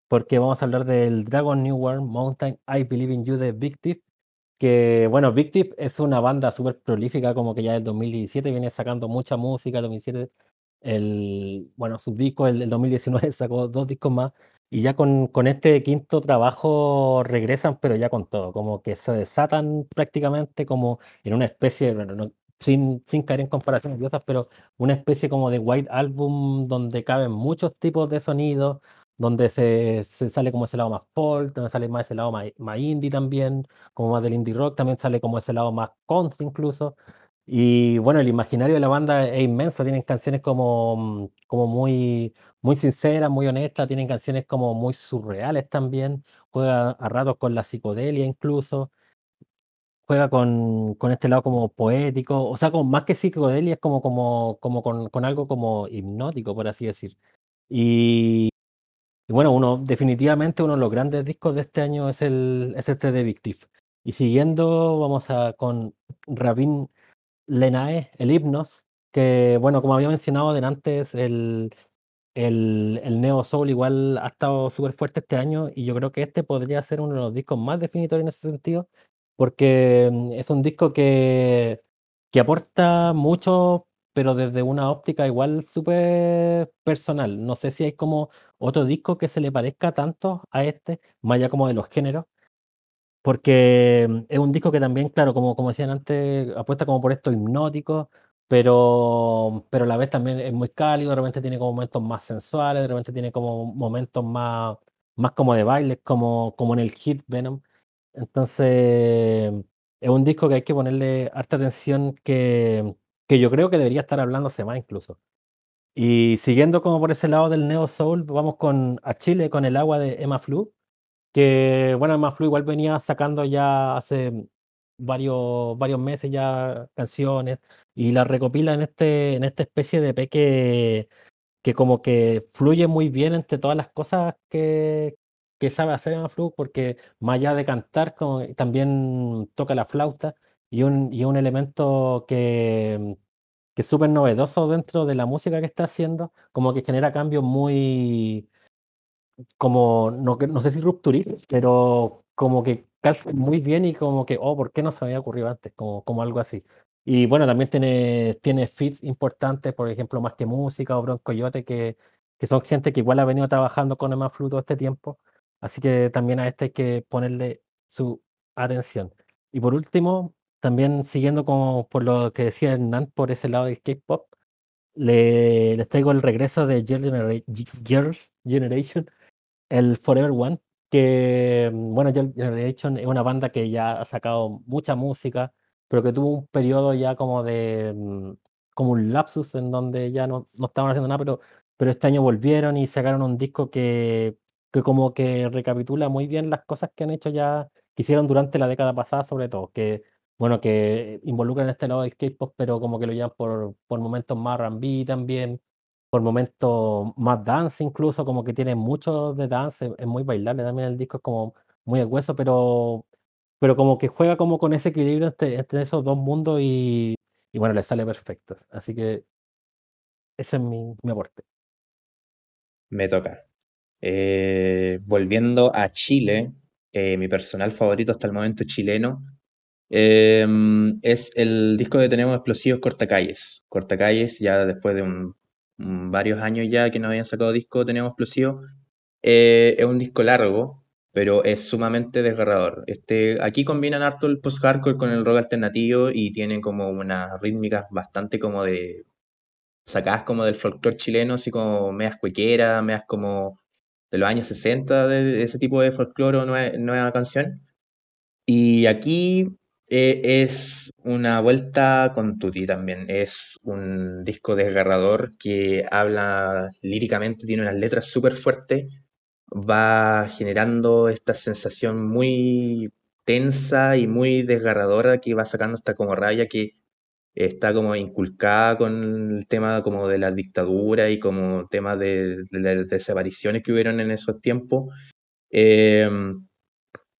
porque vamos a hablar del Dragon New World Mountain I Believe in You de Big que bueno, Big Thief es una banda súper prolífica, como que ya del 2017 viene sacando mucha música, el 2017, el, bueno, sus discos, el, el 2019 <laughs> sacó dos discos más, y ya con, con este quinto trabajo regresan, pero ya con todo, como que se desatan prácticamente como en una especie, bueno, sin, sin caer en comparaciones odiosas, pero una especie como de white album donde caben muchos tipos de sonidos, donde se, se sale como ese lado más folk, donde sale más ese lado más, más, indie también, como más del indie rock, también sale como ese lado más country incluso. Y bueno, el imaginario de la banda es inmenso, tienen canciones como, como muy, muy sinceras, muy honestas, tienen canciones como muy surreales también, juega a ratos con la psicodelia incluso juega con, con, este lado como poético, o sea, como, más que psicodelia, es como, como, como con, con, algo como hipnótico, por así decir. Y, bueno, uno, definitivamente uno de los grandes discos de este año es, el, es este de Victif. Y siguiendo, vamos a con Rabin Lenae, el himnos, que bueno, como había mencionado antes, el, el, el Neo Soul igual ha estado súper fuerte este año y yo creo que este podría ser uno de los discos más definitorios en ese sentido, porque mm, es un disco que, que aporta mucho, pero desde una óptica igual súper personal. No sé si hay como otro disco que se le parezca tanto a este, más allá como de los géneros, porque mm, es un disco que también, claro, como, como decían antes, apuesta como por esto hipnótico, pero, pero a la vez también es muy cálido, de repente tiene como momentos más sensuales, de repente tiene como momentos más, más como de baile, como, como en el hit Venom. Entonces, es un disco que hay que ponerle harta atención que, que yo creo que debería estar hablándose más incluso. Y siguiendo como por ese lado del Neo Soul, vamos con a Chile con el agua de Emma Flu, que bueno, Emma Flu igual venía sacando ya hace varios, varios meses ya canciones y la recopila en, este, en esta especie de peque que como que fluye muy bien entre todas las cosas que, que sabe hacer Emma Flu, porque más allá de cantar, como, también toca la flauta y un, y un elemento que, que es súper novedoso dentro de la música que está haciendo, como que genera cambios muy, como, no, no sé si rupturistas, pero como que muy bien y como que, oh, ¿por qué no se me había ocurrido antes? Como, como algo así. Y bueno, también tiene, tiene fits importantes, por ejemplo, Más que Música o Bronco Coyote, que, que son gente que igual ha venido trabajando con Emma Flu todo este tiempo Así que también a este hay que ponerle su atención. Y por último, también siguiendo como por lo que decía Hernán por ese lado del K-pop, le, les traigo el regreso de Girls Generation, el Forever One, que bueno, Girls Generation es una banda que ya ha sacado mucha música, pero que tuvo un periodo ya como de, mm, como un lapsus en donde ya no, no estaban haciendo nada, pero, pero este año volvieron y sacaron un disco que, que como que recapitula muy bien las cosas que han hecho ya, que hicieron durante la década pasada sobre todo, que bueno, que involucran este lado del K-pop, pero como que lo llevan por, por momentos más R&B también, por momentos más dance incluso, como que tiene mucho de dance, es muy bailable también el disco, es como muy al hueso, pero, pero como que juega como con ese equilibrio entre, entre esos dos mundos y, y bueno, le sale perfecto. Así que ese es mi, mi aporte. Me toca. Eh, volviendo a Chile, eh, mi personal favorito hasta el momento chileno eh, es el disco de Tenemos Explosivos Cortacalles. Cortacalles, ya después de varios años ya que no habían sacado disco Tenemos Explosivos, eh, es un disco largo, pero es sumamente desgarrador. Este, aquí combinan harto el post-hardcore con el rock alternativo y tienen como unas rítmicas bastante como de sacadas como del folclore chileno, así como medias cuequeras, medias como de los años 60, de ese tipo de folclore o nueva, nueva canción. Y aquí eh, es una vuelta con Tutti también. Es un disco desgarrador que habla líricamente, tiene unas letras súper fuertes, va generando esta sensación muy tensa y muy desgarradora que va sacando esta como rabia que está como inculcada con el tema como de la dictadura y como temas de, de las desapariciones que hubieron en esos tiempos. Em,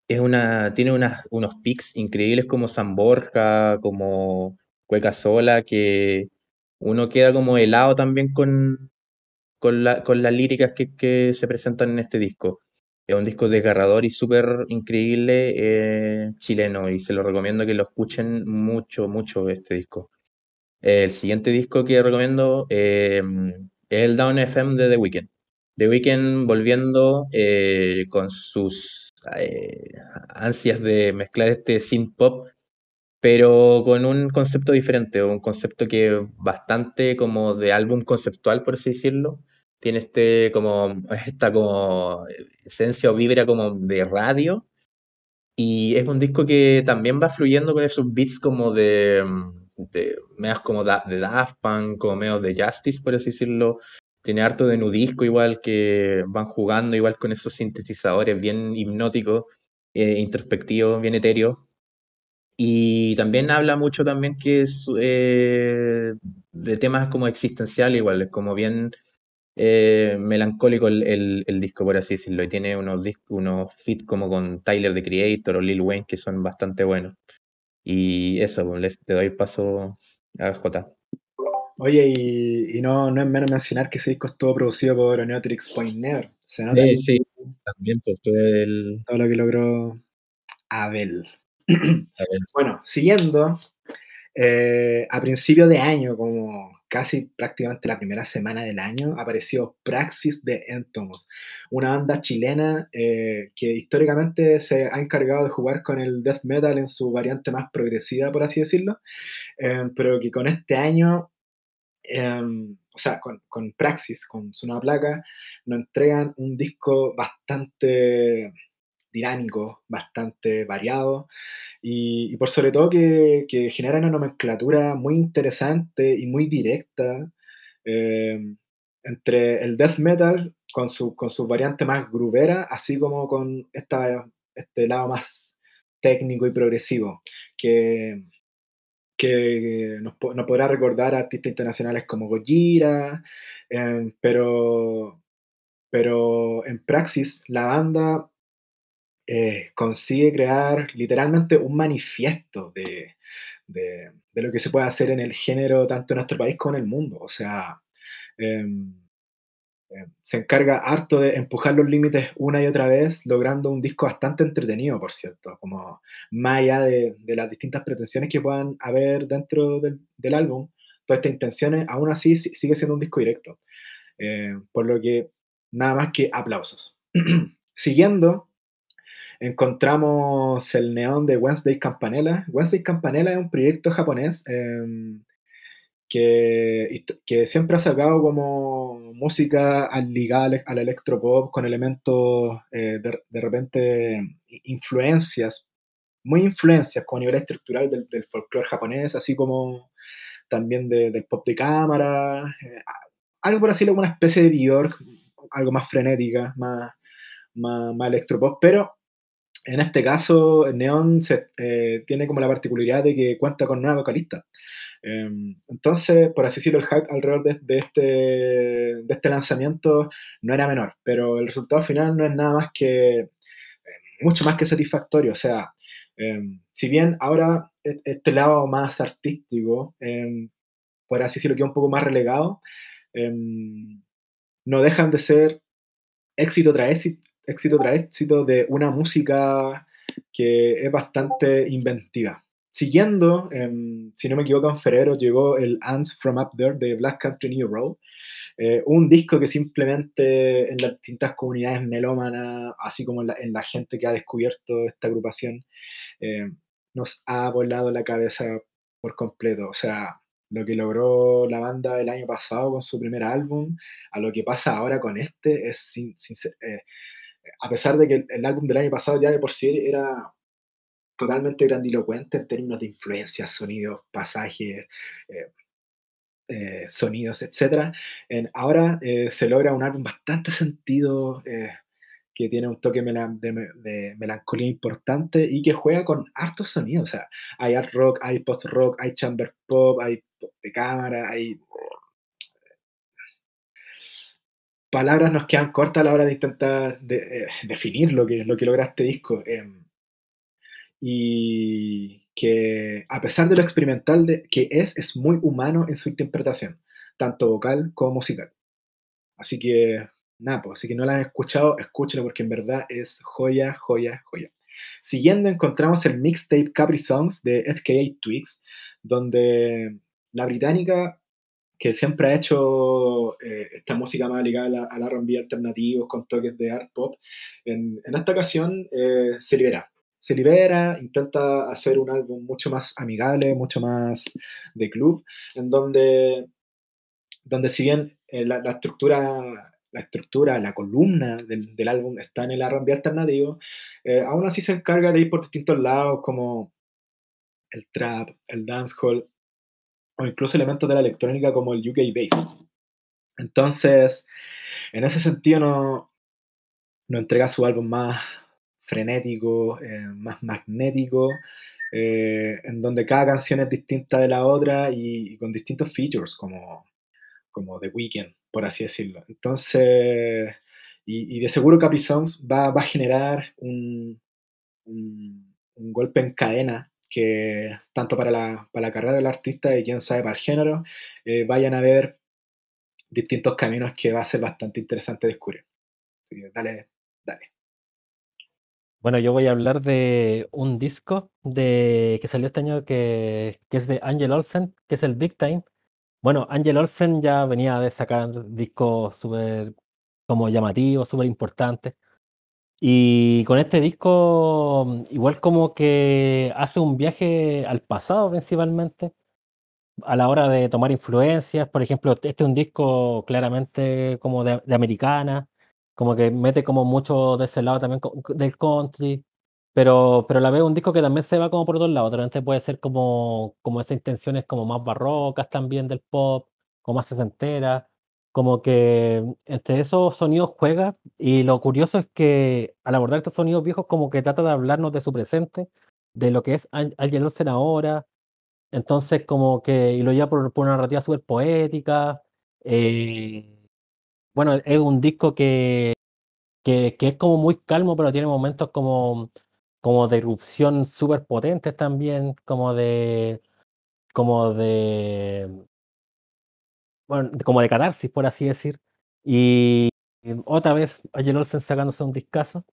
es una, tiene unas, unos pics increíbles como San Borja, como Cueca Sola, que uno queda como helado también con, con, la- con las líricas que, que se presentan en este disco. Es un disco desgarrador y súper increíble eh, chileno y se lo recomiendo que lo escuchen mucho, mucho este disco. El siguiente disco que recomiendo eh, es el Down FM de The Weeknd. The Weeknd volviendo eh, con sus eh, ansias de mezclar este synth pop, pero con un concepto diferente, un concepto que bastante como de álbum conceptual, por así decirlo. Tiene este como <laughs> esta como esencia o vibra como de radio y es un disco que también va fluyendo con esos beats como de, mm, de medios como de Daft Punk, como medios de Justice, por así decirlo. Tiene harto de nudisco igual que van jugando igual con esos sintetizadores bien hipnóticos, eh, introspectivos, bien etéreos. Y también habla mucho también que es eh, de temas como existenciales igual, como bien eh, melancólico el, el- el disco, por así decirlo, y tiene unos, unos feats como con Tyler, the Creator o Lil Wayne que son bastante buenos. Y eso, pues, le, le doy paso a J. Oye, y, y no, no es menos mencionar que ese disco estuvo producido por Neotrix Point Never. Se nota Eh, sí, también pues todo el... todo lo que logró Abel. <clears throat> Bueno, siguiendo, eh, a principio de año, como casi prácticamente la primera semana del año, apareció Praxis de Entomos, una banda chilena eh, que históricamente se ha encargado de jugar con el death metal en su variante más progresiva, por así decirlo, eh, pero que con este año, eh, o sea, con, con Praxis, con su nueva placa, nos entregan un disco bastante dinámico, bastante variado. Y, y por sobre todo que, que genera una nomenclatura muy interesante y muy directa eh, entre el death metal con su, con su variante más grubera, así como con esta, este lado más técnico y progresivo, que, que nos, nos podrá recordar a artistas internacionales como Gojira, eh, pero, pero en praxis la banda eh, consigue crear literalmente un manifiesto de, de- de lo que se puede hacer en el género tanto en nuestro país como en el mundo. O sea, em, em, se encarga harto de empujar los límites una y otra vez, logrando un disco bastante entretenido, por cierto, como más allá de, de las distintas pretensiones que puedan haber dentro del, del álbum, todas estas intenciones, aún así si- sigue siendo un disco directo. Eh, por lo que nada más que aplausos. <clears throat> Siguiendo, encontramos el neón de Wednesday Campanella. Wednesday Campanella es un proyecto japonés eh, que, que siempre ha sacado como música ligada al, electropop con elementos eh, de, de repente influencias, muy influencias como a nivel estructural del, del folclore japonés, así como, también del pop de cámara, eh, algo por así como una especie de Bjork, algo más frenética, más, más, más electropop, pero en este caso, Neon eh, tiene como la particularidad de que cuenta con nueva vocalista. Em, entonces, por así decirlo, el hype alrededor de, este, de este lanzamiento no era menor, pero el resultado final no es nada más que, eh, mucho más que satisfactorio. O sea, em, si bien ahora e, este lado más artístico, em, por así decirlo, queda un poco más relegado, no dejan de ser éxito tras éxito, éxito tras éxito de una música que es bastante inventiva. Siguiendo, em, si no me equivoco, en febrero llegó el Ants from Up There de Black Country New Road, eh, un disco que simplemente en las distintas comunidades melómanas, así como en la, gente que ha descubierto esta agrupación, eh, nos ha volado la cabeza por completo. O sea, lo que logró la banda el año pasado con su primer álbum, a lo que pasa ahora con este, es sin, eh, a pesar de que el, álbum del año pasado ya de por sí era totalmente grandilocuente en términos de influencias, sonidos, pasajes, eh, eh, sonidos, etc. ahora eh, se logra un álbum bastante sentido, que tiene un toque de, melancolía importante y que juega con hartos sonidos. O sea, hay art rock, hay post rock, hay chamber pop, hay pop de cámara, hay palabras nos quedan cortas a la hora de intentar eh, definir lo que, lo que logra este disco. Em, y que a pesar de lo experimental que es, es muy humano en su interpretación, tanto vocal como musical. Así que, nada, pues, que no la han escuchado, escúchenlo porque en verdad es joya, joya, joya. Siguiendo encontramos el mixtape Capri Songs de FKA Twigs, donde la británica que siempre ha hecho eh, esta música más ligada al R&B alternativo con toques de art pop, en, esta ocasión eh, se libera. Se libera, intenta hacer un álbum mucho más amigable, mucho más de club, en donde, donde si bien eh, la, estructura la estructura, la columna del, del álbum está en el R&B alternativo, aún así se encarga de ir por distintos lados como el trap, el dancehall, o incluso elementos de la electrónica como el UK Bass. Entonces, en ese sentido no, no entrega su álbum más frenético, eh, más magnético, eh, en donde cada canción es distinta de la otra y, con distintos features, como, como The Weeknd, por así decirlo. Entonces, y, de seguro Capri va, va a generar un, un golpe en cadena que tanto para la, para la carrera del artista y quién sabe para el género, eh, vayan a ver distintos caminos que va a ser bastante interesante descubrir. dale, dale. Bueno, yo voy a hablar de un disco de, que salió este año que, que es de Angel Olsen, que es el Big Time. Bueno, Angel Olsen ya venía de sacar discos súper como llamativos, súper importantes. Y con este disco, igual como que hace un viaje al pasado principalmente, a la hora de tomar influencias. Por ejemplo, este es un disco claramente como de, americana, como que mete como mucho de ese lado también del country, pero, pero la veo un disco que también se va como por otro lados. Realmente puede ser como, como esas intenciones como más barrocas también del pop, como más sesentera como que entre esos sonidos juega y lo curioso es que al abordar estos sonidos viejos como que trata de hablarnos de su presente, de lo que es Angel Olsen ahora, entonces como que y lo lleva por, una narrativa súper poética, eh, bueno, es un disco que, que, que, es como muy calmo, pero tiene momentos como, como de erupción súper potentes también, como de, como de, bueno, como de catarsis, por así decir. Y otra vez Angel Olsen sacándose un discazo.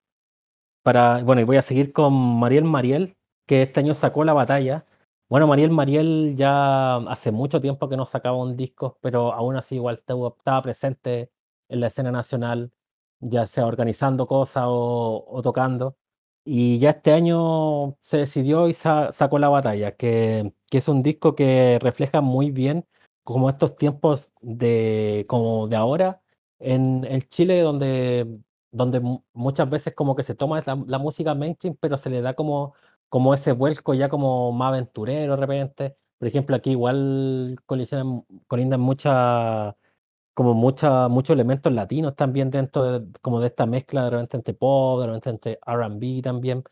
Para, bueno, y voy a seguir con Mariel Mariel, que este año sacó la batalla. Bueno, Mariel Mariel ya hace mucho tiempo que no sacaba un disco, pero aún así igual estaba presente en la escena nacional, ya sea organizando cosas o, tocando. Y ya este año se decidió y sacó la batalla, que, que es un disco que refleja muy bien como estos tiempos de, como de ahora en, el Chile, donde, donde muchas veces como que se toma la, música mainstream, pero se le da como, como ese vuelco ya como más aventurero de repente, Por ejemplo, aquí igual colisionan, colindan mucha, como mucha, muchos elementos latinos también dentro de, como de esta mezcla de repente entre pop, de repente entre R&B también,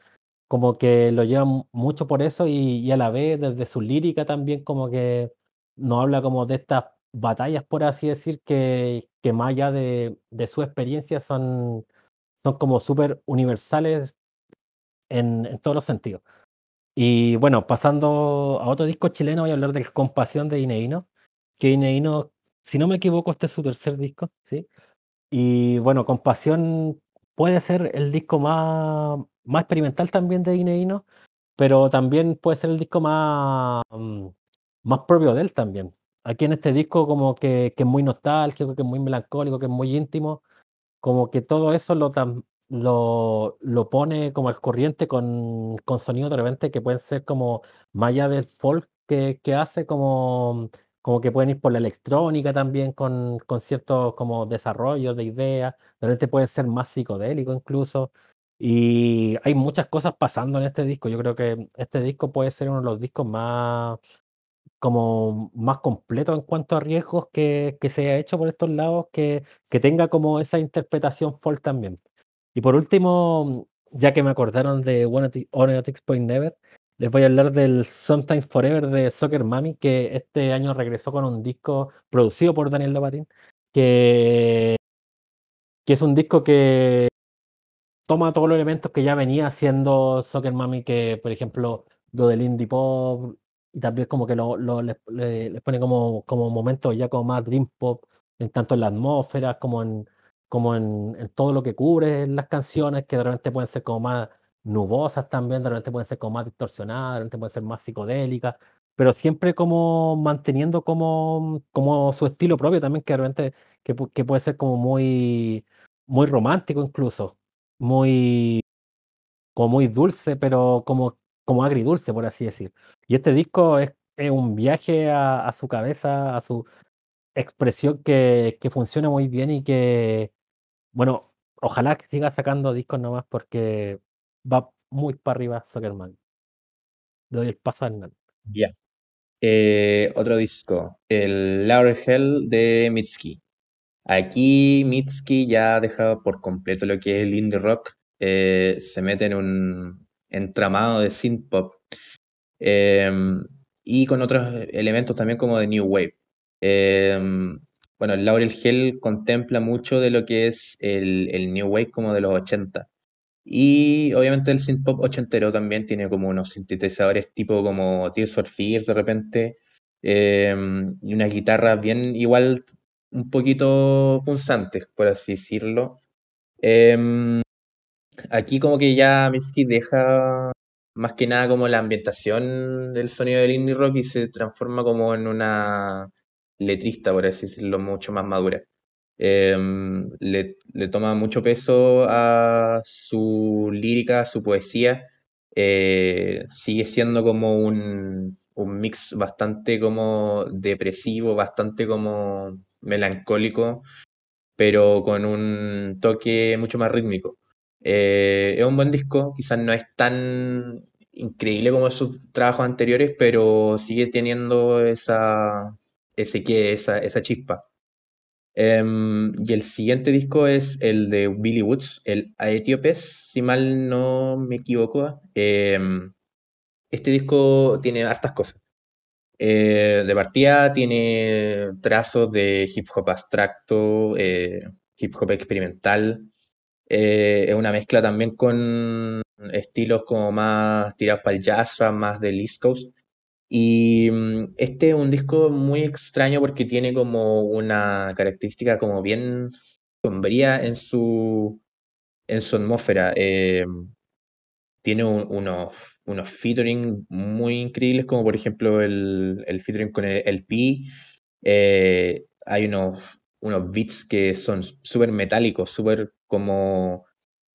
como que lo llevan mucho por eso y, y a la vez desde su lírica también como que nos habla como de estas batallas, por así decir, que, que más allá de, de su experiencia son, son como súper universales en, en todos los sentidos. Y bueno, pasando a otro disco chileno, voy a hablar de Compasión de Ineino, que Ineino, si no me equivoco, este es su tercer disco, ¿sí? Y bueno, Compasión puede ser el disco más, más experimental también de Ineino, pero también puede ser el disco más, mm, más propio de él también. Aquí en este disco como que, que es muy nostálgico, que es muy melancólico, que es muy íntimo, como que todo eso lo, lo, lo pone como al corriente con, con sonidos de repente que pueden ser como más allá del folk que, que hace, como, como que pueden ir por la electrónica también con, con ciertos como desarrollos de ideas, de repente pueden ser más psicodélico incluso. Y hay muchas cosas pasando en este disco. Yo creo que este disco puede ser uno de los discos más como más completo en cuanto a riesgos que, que se haya hecho por estos lados, que, que tenga como esa interpretación folk también. Y por último, ya que me acordaron de One at One at X Point Never, les voy a hablar del Sometimes Forever de Soccer Mami, que este año regresó con un disco producido por Daniel Lopatin, que, que es un disco que toma todos los elementos que ya venía haciendo Soccer Mami, que por ejemplo lo del indie pop, y también como que lo, lo- les, le- les pone como, como momentos ya como más dream pop, en tanto en la atmósfera como en, como en, en todo lo que cubre las canciones, que de repente pueden ser como más nubosas también, de repente pueden ser como más distorsionadas, de repente pueden ser más psicodélicas, pero siempre como manteniendo como, como su estilo propio también, que de repente que puede ser como muy, muy romántico incluso, muy como muy dulce, pero como, como agridulce, por así decir. Y este disco es, un viaje a, su cabeza, a su expresión que, funciona muy bien y que, bueno, ojalá que siga sacando discos nomás porque va muy para arriba Zuckerman. Le doy el paso a Hernán. Ya. Eh, otro disco, el Laurel Hell de Mitski. Aquí Mitski ya ha dejado por completo lo que es el indie rock, eh, se mete en un entramado de synth pop em, y con otros elementos también como de new wave. Em, bueno, el Laurel Hell contempla mucho de lo que es el, el new wave como de los 80. Y obviamente el synth pop ochentero también tiene como unos sintetizadores tipo como Tears for Fears de repente, em, y unas guitarras bien igual un poquito punzantes, por así decirlo. Aquí como que ya Mitski deja más que nada como la ambientación del sonido del indie rock y se transforma como en una letrista, por así decirlo, mucho más madura. Em, le, le toma mucho peso a su lírica, a su poesía. Eh, sigue siendo como un, un mix bastante como depresivo, bastante como melancólico, pero con un toque mucho más rítmico. Eh, es un buen disco, quizás no es tan increíble como sus trabajos anteriores, pero sigue teniendo esa, ese que, esa, esa chispa. Em, y el siguiente disco es el de Billy Woods, el Aetiopes, si mal no me equivoco. Em, este disco tiene hartas cosas. Eh, de partida tiene trazos de hip hop abstracto, eh, hip hop experimental. Eh, es una mezcla también con estilos como más tirados para el jazz, más del East. Y mm, este es un disco muy extraño porque tiene como una característica como bien sombría en su, en su atmósfera. Eh, tiene un- unos, unos featuring muy increíbles, como por ejemplo el, el featuring con el, el Pi. Eh, hay unos, unos beats que son súper metálicos, súper como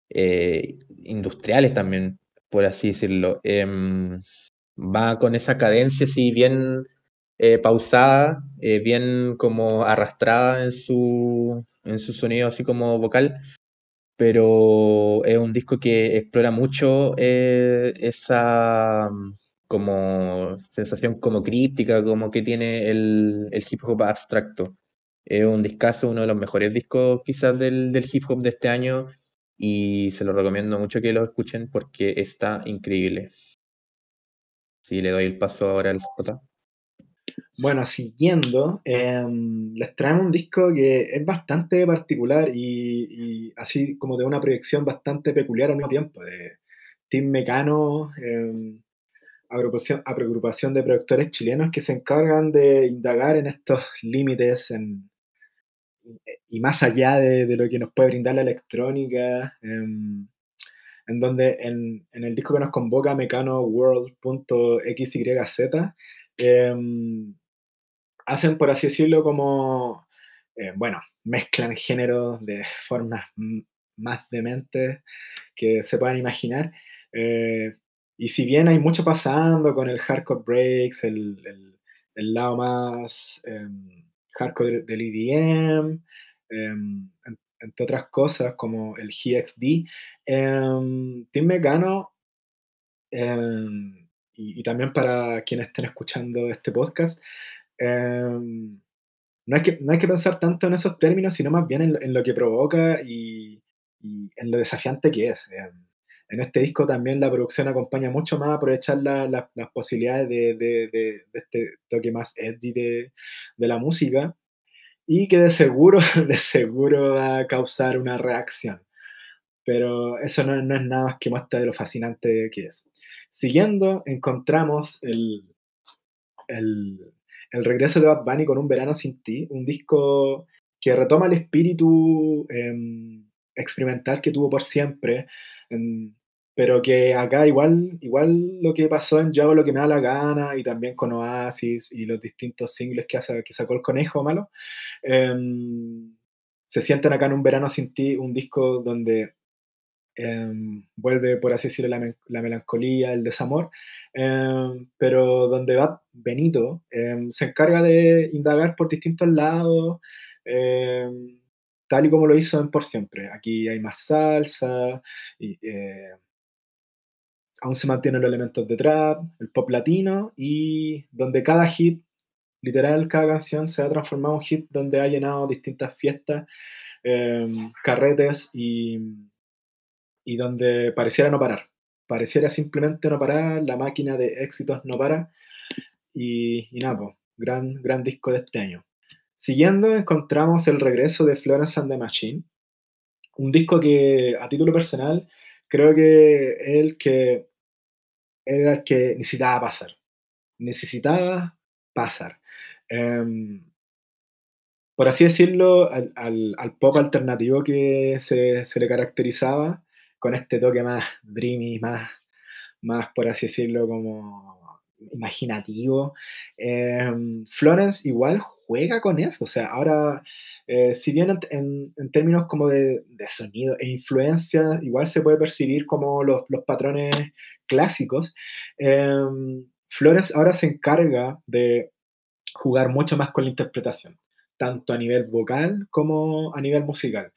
eh, industriales también, por así decirlo. Em, va con esa cadencia así bien eh, pausada, eh, bien como arrastrada en su, en su sonido así como vocal, pero es un disco que explora mucho esa, como sensación como críptica, como que tiene el, el hip hop abstracto. Es un discazo, uno de los mejores discos quizás del, del hip hop de este año y se lo recomiendo mucho que lo escuchen porque está increíble. Sí, le doy el paso ahora al J. Bueno, siguiendo, em, les traemos un disco que es bastante particular y, y así como de una proyección bastante peculiar al mismo tiempo, de Tim Mecano, agrupación, agrupación de productores chilenos que se encargan de indagar en estos límites en, y más allá de, de, lo que nos puede brindar la electrónica, em, en donde en, en, el disco que nos convoca, mecanoworld.xyz, eh, hacen, por así decirlo, como, eh, bueno, mezclan géneros de formas más dementes que se puedan imaginar. Eh, y si bien hay mucho pasando con el hardcore breaks, el, el, lado más eh, hardcore del EDM, eh, entre otras cosas como el GXD, eh, Tim Mecano, y, y, también para quienes estén escuchando este podcast, no, hay que, no hay que pensar tanto en esos términos, sino más bien en, en lo que provoca y, en lo desafiante que es en este disco también la producción acompaña mucho más a aprovechar la, la, las posibilidades de, de, de, de, este toque más edgy de, la música y que de seguro, <laughs> de seguro va a causar una reacción. Pero eso no, no es nada más que muestra de lo fascinante que es. Siguiendo, encontramos el, el, el regreso de Bad Bunny con Un Verano Sin Ti, un disco que retoma el espíritu eh, experimental que tuvo por siempre, pero que acá igual, igual lo que pasó en Yo hago lo que me da la gana y también con Oasis y los distintos singles que, hace, que sacó el conejo malo, eh, se sienten acá en un verano sin ti, un disco donde eh, vuelve, por así decirlo, la, la melancolía, el desamor, eh, pero donde va Benito em, se encarga de indagar por distintos lados, em, tal y como lo hizo en Por Siempre. Aquí hay más salsa, y, eh, aún se mantienen los elementos de trap, el pop latino, y donde cada hit, literal, cada canción se ha transformado en un hit donde ha llenado distintas fiestas, eh, carretes y, y donde pareciera no parar. Pareciera simplemente no parar, la máquina de éxitos no para. Y, y nada, pues, gran, gran disco de este año. Siguiendo, encontramos el regreso de Florence and the Machine, un disco que a título personal creo que es el que era que necesitaba pasar. Necesitaba pasar. Um, por así decirlo, al, al, pop alternativo que se, se, le caracterizaba, con este toque más dreamy, más, más por así decirlo, como imaginativo. Eh, Florence igual juega con eso, o sea, ahora, eh, si bien en, términos como de, sonido e influencia, igual se puede percibir como los, los patrones clásicos, eh, Flores ahora se encarga de jugar mucho más con la interpretación, tanto a nivel vocal como a nivel musical.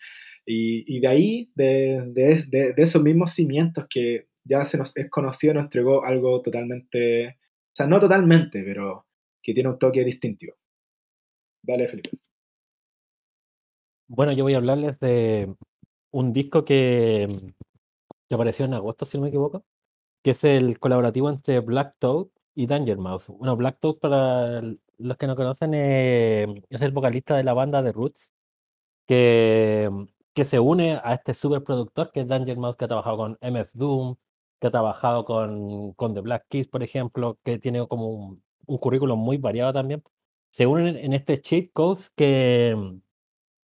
Y, y de ahí, de, de, de, esos mismos cimientos que ya se nos es conocido, nos entregó algo totalmente, o sea, no totalmente, pero que tiene un toque distintivo. Dale, Felipe. Bueno, yo voy a hablarles de un disco que, que apareció en agosto, si no me equivoco, que es el colaborativo entre Black Toad y Danger Mouse. Bueno, Black Toad, para los que no conocen, eh, es el vocalista de la banda de Roots, que, que se une a este superproductor que es Danger Mouse, que ha trabajado con MF Doom, que ha trabajado con, con The Black Keys, por ejemplo, que tiene como un, un currículum muy variado también se unen en este cheat code que,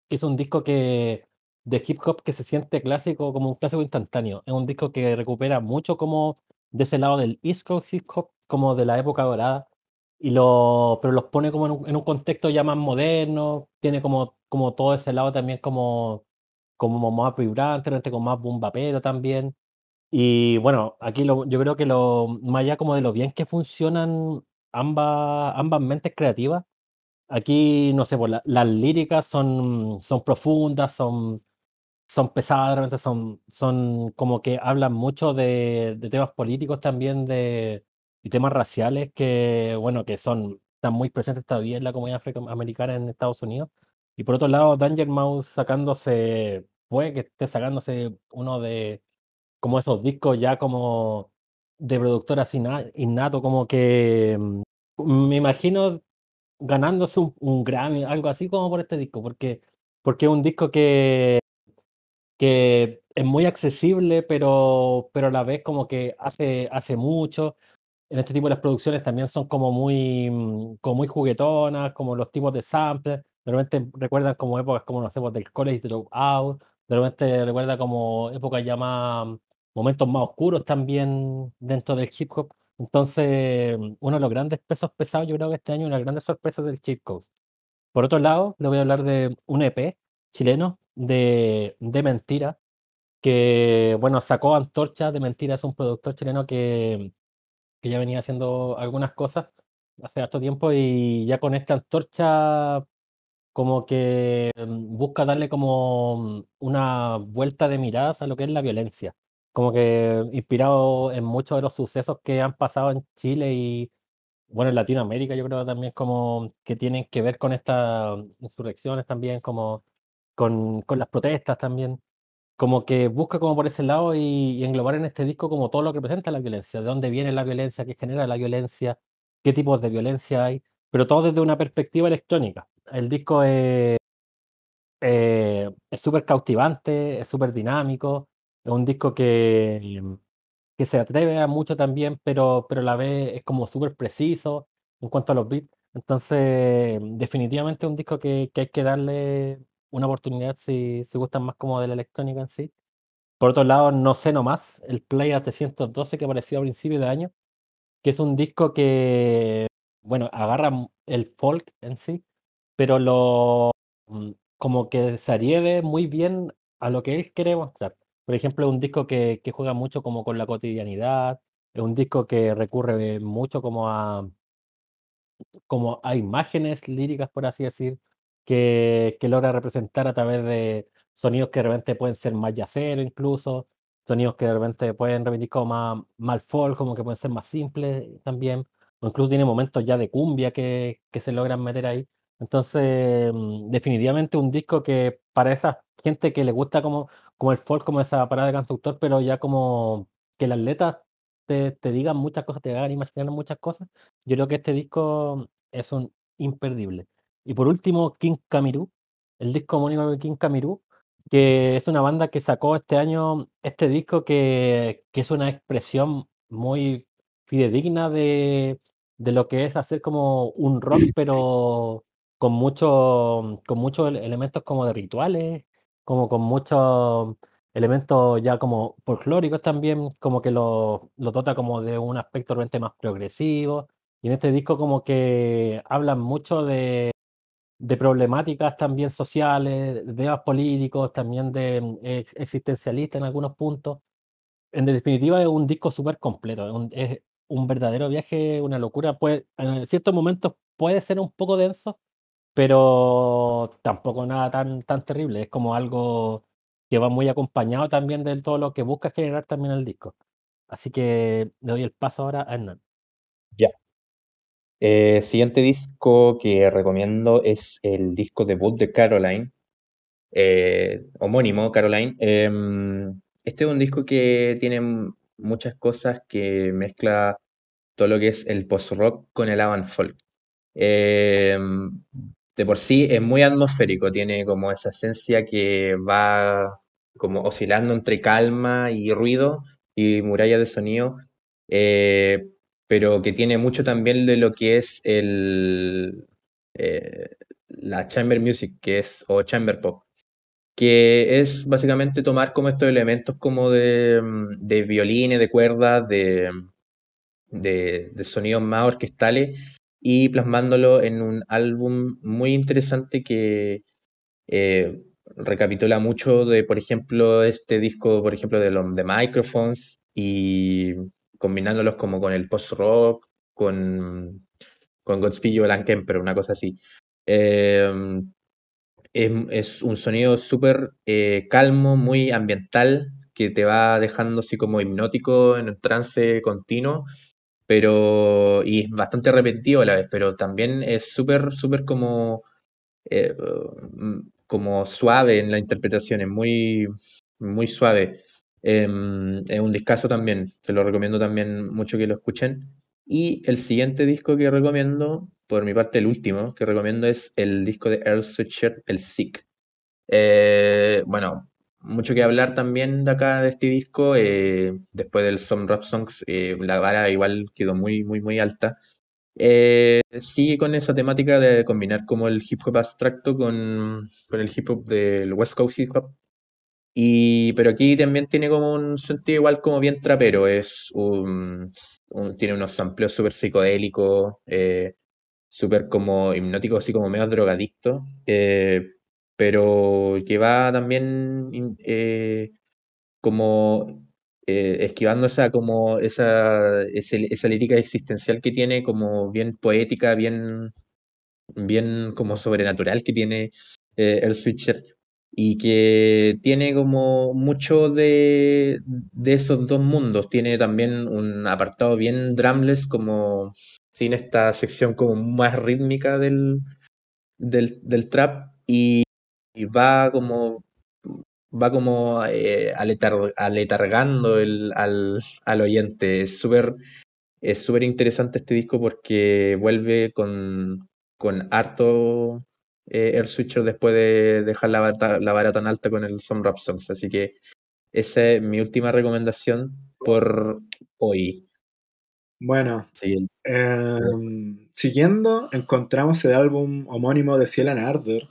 que es un disco que de hip hop que se siente clásico, como un clásico instantáneo. Es un disco que recupera mucho como de ese lado del East Coast hip hop, como de la época dorada, y lo, pero los pone como en un, en un contexto ya más moderno, tiene como, como todo ese lado también como, como más vibrante, con más boom bapero también. Y bueno, aquí lo, yo creo que lo, más allá como de lo bien que funcionan ambas, ambas mentes creativas, Aquí, no sé, pues, la, las líricas son, son profundas, son, son pesadas, realmente son, son como que hablan mucho de, temas políticos también, de, temas raciales que, bueno, que son, están muy presentes todavía en la comunidad afroamericana en Estados Unidos. Y por otro lado, Danger Mouse sacándose, puede que esté sacándose uno de como esos discos ya como de productor así innato, como que mm, me imagino ganándose un, un Grammy, algo así como por este disco, porque, porque es un disco que, que es muy accesible, pero, pero a la vez como que hace, hace mucho. En este tipo de las producciones también son como muy, mm, como muy juguetonas, como los tipos de samples. De repente recuerdan como épocas como, no sé, pues, del College Dropout. De repente recuerda como épocas ya más, momentos más oscuros también dentro del hip hop. Entonces, uno de los grandes pesos pesados, yo creo que este año, una grandes sorpresas del Chip Coast. Por otro lado, le voy a hablar de un EP chileno de, de Mentira, que, bueno, sacó Antorcha de Mentira, es un productor chileno que, que ya venía haciendo algunas cosas hace harto tiempo y ya con esta Antorcha como que mm, busca darle como una vuelta de miradas a lo que es la violencia como que inspirado en muchos de los sucesos que han pasado en Chile y, bueno, en Latinoamérica, yo creo también como que tienen que ver con estas insurrecciones también, como con, con las protestas también, como que busca como por ese lado y, englobar en este disco como todo lo que representa la violencia, de dónde viene la violencia, qué genera la violencia, qué tipos de violencia hay, pero todo desde una perspectiva electrónica. El disco es eh, súper cautivante, es súper dinámico, es un disco que, que se atreve a mucho también, pero, pero a la vez es como súper preciso en cuanto a los beats. Entonces, definitivamente es un disco que, que hay que darle una oportunidad si se gustan más como de la electrónica en sí. Por otro lado, no sé nomás, el Play 312 que apareció a principios de año, que es un disco que, bueno, agarra el folk en sí, pero lo mm, como que se adhiere muy bien a lo que él quiere mostrar. Por ejemplo, es un disco que, que juega mucho como con la cotidianidad, es un disco que recurre mucho como a, como a imágenes líricas, por así decir, que, que logra representar a través de sonidos que de repente pueden ser más yaceros incluso, sonidos que de repente pueden remitir como más, más folk, como que pueden ser más simples también, o incluso tiene momentos ya de cumbia que, que se logran meter ahí. Entonces, mm, definitivamente un disco que para esa gente que le gusta como, como el folk, como esa parada de constructor, pero ya como que las letras te, te digan muchas cosas, te hagan imaginar muchas cosas, yo creo que este disco es un imperdible. Y por último, King Kamiru, el disco homónimo de King Kamiru, que es una banda que sacó este año este disco que, que es una expresión muy fidedigna de, de lo que es hacer como un rock, pero con mucho, con muchos elementos como de rituales, como con muchos elementos ya como folclóricos también, como que lo, lo dota como de un aspecto realmente más progresivo. Y en este disco como que hablan mucho de, de problemáticas también sociales, de temas políticos, también de mm, existencialistas en algunos puntos. En definitiva es un disco súper completo, es un, es un verdadero viaje, una locura. Puede, en ciertos momentos puede ser un poco denso, pero tampoco nada tan, tan terrible, es como algo que va muy acompañado también de todo lo que busca generar también el disco. Así que le doy el paso ahora a Hernán. Ya. Eh, siguiente disco que recomiendo es el disco debut de Caroline, eh, homónimo Caroline. Em, este es un disco que tiene muchas cosas que mezcla todo lo que es el post-rock con el avant folk. De por sí es muy atmosférico, tiene como esa esencia que va como oscilando entre calma y ruido y muralla de sonido, eh, pero que tiene mucho también de lo que es el, eh, la chamber music, que es, o chamber pop, que es básicamente tomar como estos elementos como de, violines, de cuerdas, de sonidos más orquestales y plasmándolo en un álbum muy interesante que eh, recapitula mucho de, por ejemplo, este disco, por ejemplo, de los de Microphones y combinándolos como con el post-rock, con, con Godspeed Blank pero una cosa así. Eh, es, un sonido súper eh, calmo, muy ambiental, que te va dejando así como hipnótico en un trance continuo pero, y es bastante repetitivo a la vez, pero también es súper, súper como, eh, mm, como suave en la interpretación, es muy, muy suave. Em, es un discazo también, te lo recomiendo también mucho que lo escuchen. Y el siguiente disco que recomiendo, por mi parte el último que recomiendo es el disco de Earl Sweatshirt, el Sick. Eh, bueno, mucho que hablar también de acá de este disco. Eh, después del Some Rap Songs, eh, la vara igual quedó muy, muy, muy alta. sigue con esa temática de combinar como el hip hop abstracto con, con el hip hop del West Coast hip hop. Y, pero aquí también tiene como un sentido igual como bien trapero. Es un, tiene unos sampleos súper psicodélicos, eh, súper como hipnóticos, así como medio drogadictos. Eh, pero que va también eh, como esquivando esa como esa, esa lírica existencial que tiene, como bien poética, bien, bien como sobrenatural que tiene el Switcher y que tiene como mucho de, esos dos mundos. Tiene también un apartado bien drumless, como sin esta sección como más rítmica del, del, trap y, va como va como eh, aletargando el, al, al oyente. Es súper es súper interesante este disco porque vuelve con, con harto eh, Air Switcher después de dejar la, la vara tan alta con el Some Rap Songs. Así que esa es mi última recomendación por hoy. Bueno, em, siguiendo, encontramos el álbum homónimo de Ciel and Ardor,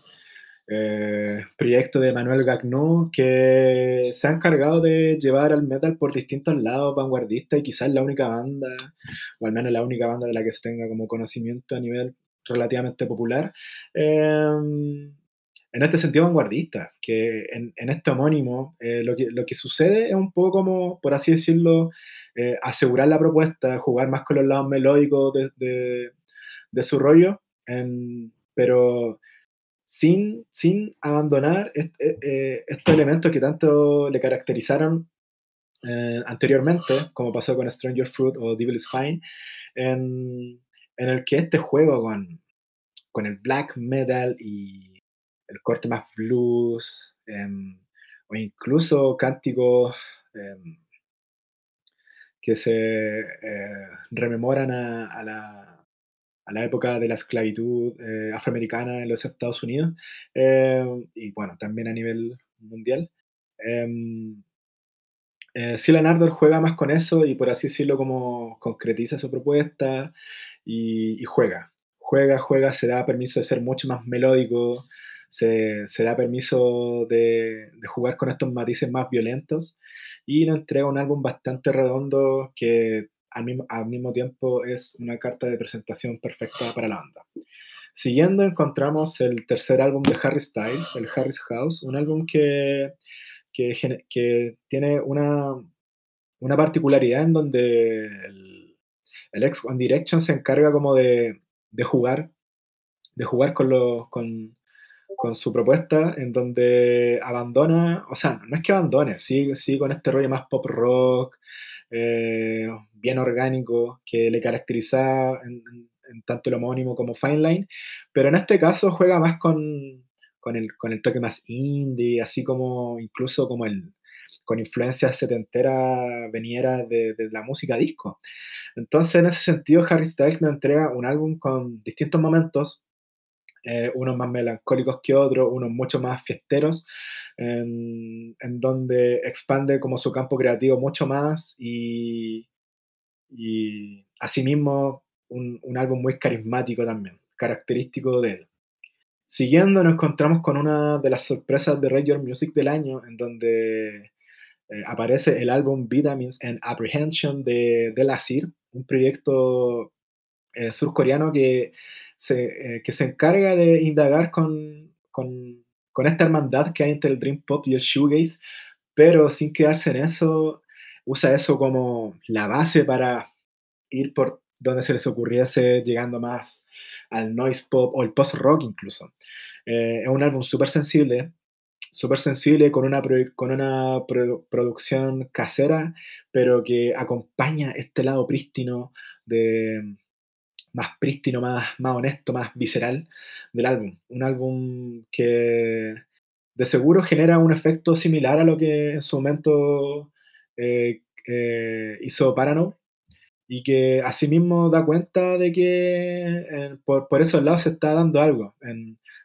eh, proyecto de Manuel Gagnon, que se ha encargado de llevar al metal por distintos lados vanguardistas y quizás la única banda, o al menos la única banda de la que se tenga como conocimiento a nivel relativamente popular, em, en este sentido vanguardista, que en, este homónimo eh, lo, que, lo, que, sucede es un poco como, por así decirlo, eh, asegurar la propuesta, jugar más con los lados melódicos de, de, su rollo, pero sin, sin abandonar eh, estos elementos que tanto le caracterizaron anteriormente, como pasó con Stranger Fruit o Devil is Fine, en, el que este juego con, con el black metal y el corte más blues, em, o incluso cánticos em, que se eh, rememoran a, la, a, la, época de la esclavitud eh, afroamericana en los Estados Unidos, em, y bueno, también a nivel mundial. Eh, sí, Leonardo juega más con eso y por así decirlo como concretiza su propuesta y, juega. Juega, juega, se da permiso de ser mucho más melódico, se, da permiso de, jugar con estos matices más violentos y nos entrega un álbum bastante redondo que al mismo, al mismo tiempo es una carta de presentación perfecta para la banda. Siguiendo encontramos el tercer álbum de Harry Styles, el Harry's House, un álbum que que, tiene una, una, particularidad en donde el, el, ex One Direction se encarga como de, de jugar, de jugar con, lo, con, con, su propuesta, en donde abandona, o sea, no es que abandone, sigue, sí con este rollo más pop rock, eh, bien orgánico, que le caracteriza en, en tanto el homónimo como Fine Line, pero en este caso juega más con, con el, con el toque más indie, así como incluso como el, con influencias setenteras veniera de, de, la música disco. Entonces, en ese sentido, Harry Styles nos entrega un álbum con distintos momentos, eh, unos más melancólicos que otros, unos mucho más fiesteros, en, en, donde expande como su campo creativo mucho más y, y asimismo un, un álbum muy carismático también, característico de él. Siguiendo, nos encontramos con una de las sorpresas de Radio Music del año, en donde eh, aparece el álbum Vitamins and Apprehension de, de Lasir, un proyecto eh, surcoreano que se, eh, que se encarga de indagar con, con, con, esta hermandad que hay entre el Dream Pop y el Shoegaze, pero sin quedarse en eso, usa eso como la base para ir por donde se les ocurriese, llegando más al noise pop o el post rock incluso. Eh, es un álbum súper sensible súper sensible, con una, con una producción casera, pero que acompaña este lado prístino de más prístino, más, honesto, más visceral del álbum. Un álbum que de seguro genera un efecto similar a lo que en su momento eh, eh, hizo Parano y que asimismo da cuenta de que por, por, esos lados se está dando algo,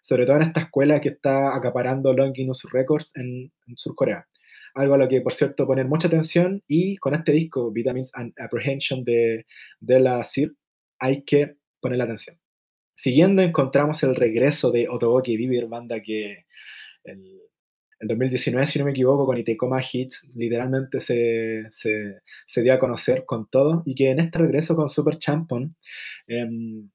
sobre todo en esta escuela que está acaparando Longinus Records en, en Sur Corea. Algo a lo que, por cierto, poner mucha atención y con este disco, Vitamins and Apprehension de, de la hay que poner la atención. Siguiendo, encontramos el regreso de Otoboki Vivir, banda que el, 2019, si no me equivoco, con Itekoma Hits, literalmente se, se, dio a conocer con todo y que en este regreso con Super Champon em,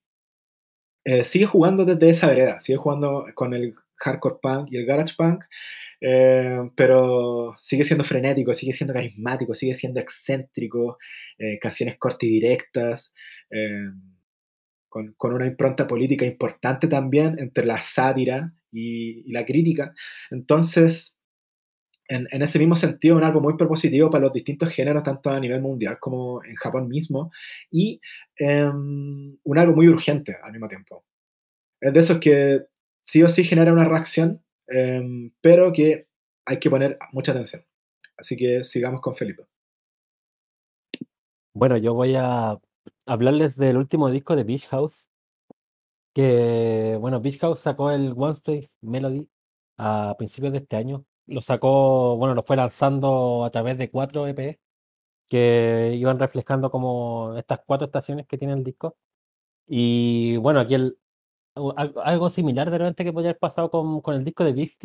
eh, sigue jugando desde esa vereda, sigue jugando con el hardcore punk y el garage punk, eh, pero sigue siendo frenético, sigue siendo carismático, sigue siendo excéntrico, eh, canciones cortas y directas, eh, con, con, una impronta política importante también entre la sátira y, la crítica. Entonces, en, en, ese mismo sentido, un algo muy propositivo para los distintos géneros, tanto a nivel mundial como en Japón mismo, y em, un algo muy urgente al mismo tiempo. Es de esos que sí o sí genera una reacción, em, pero que hay que poner mucha atención. Así que sigamos con Felipe. Bueno, yo voy a hablarles del último disco de Beach House, que, bueno, Beach House sacó el One Space Melody a principios de este año. Lo sacó, bueno, lo fue lanzando a través de cuatro EP que iban reflejando como estas cuatro estaciones que tiene el disco. Y bueno, aquí el, algo, similar de repente que podría haber pasado con, con el disco de Beach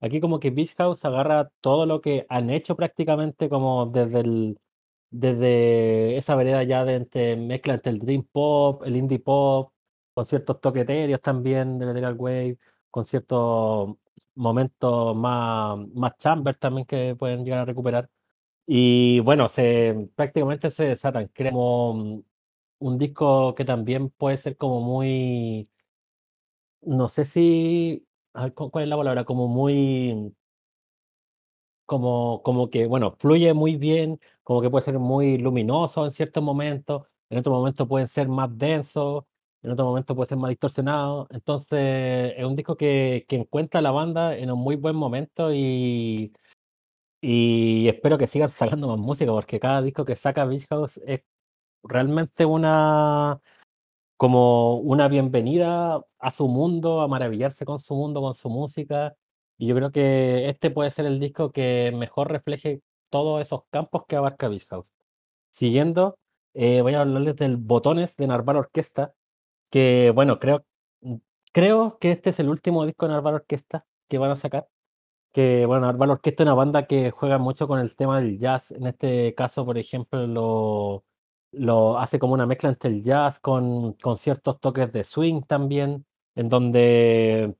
Aquí como que Beach House agarra todo lo que han hecho prácticamente como desde desde esa vereda ya de entre, mezcla entre el dream pop, el indie pop, con ciertos toqueterios también de Lateral Wave, con ciertos momentos más, más chamber también que pueden llegar a recuperar. Y bueno, se, prácticamente se desatan. Creemos un disco que también puede ser como muy no sé si, ¿cuál es la palabra? Como muy como como que, bueno, fluye muy bien, como que puede ser muy luminoso en ciertos momentos, en otros momentos pueden ser más densos, en otros momentos puede ser más distorsionado. Entonces, es un disco que que encuentra a la banda en un muy buen momento y y espero que sigan <laughs> sacando más música, porque cada disco que saca Beach House es realmente una como una bienvenida a su mundo, a maravillarse con su mundo, con su música. Y yo creo que este puede ser el disco que mejor refleje todos esos campos que abarca Beach House. Siguiendo, eh, voy a hablarles del Botones de Narval Orquesta, que bueno, creo, mm, creo que este es el último disco de Narval Orquesta que van a sacar. Que bueno, Narval Orquesta es una banda que juega mucho con el tema del jazz. En este caso, por ejemplo, lo lo hace como una mezcla entre el jazz con, con ciertos toques de swing también, en donde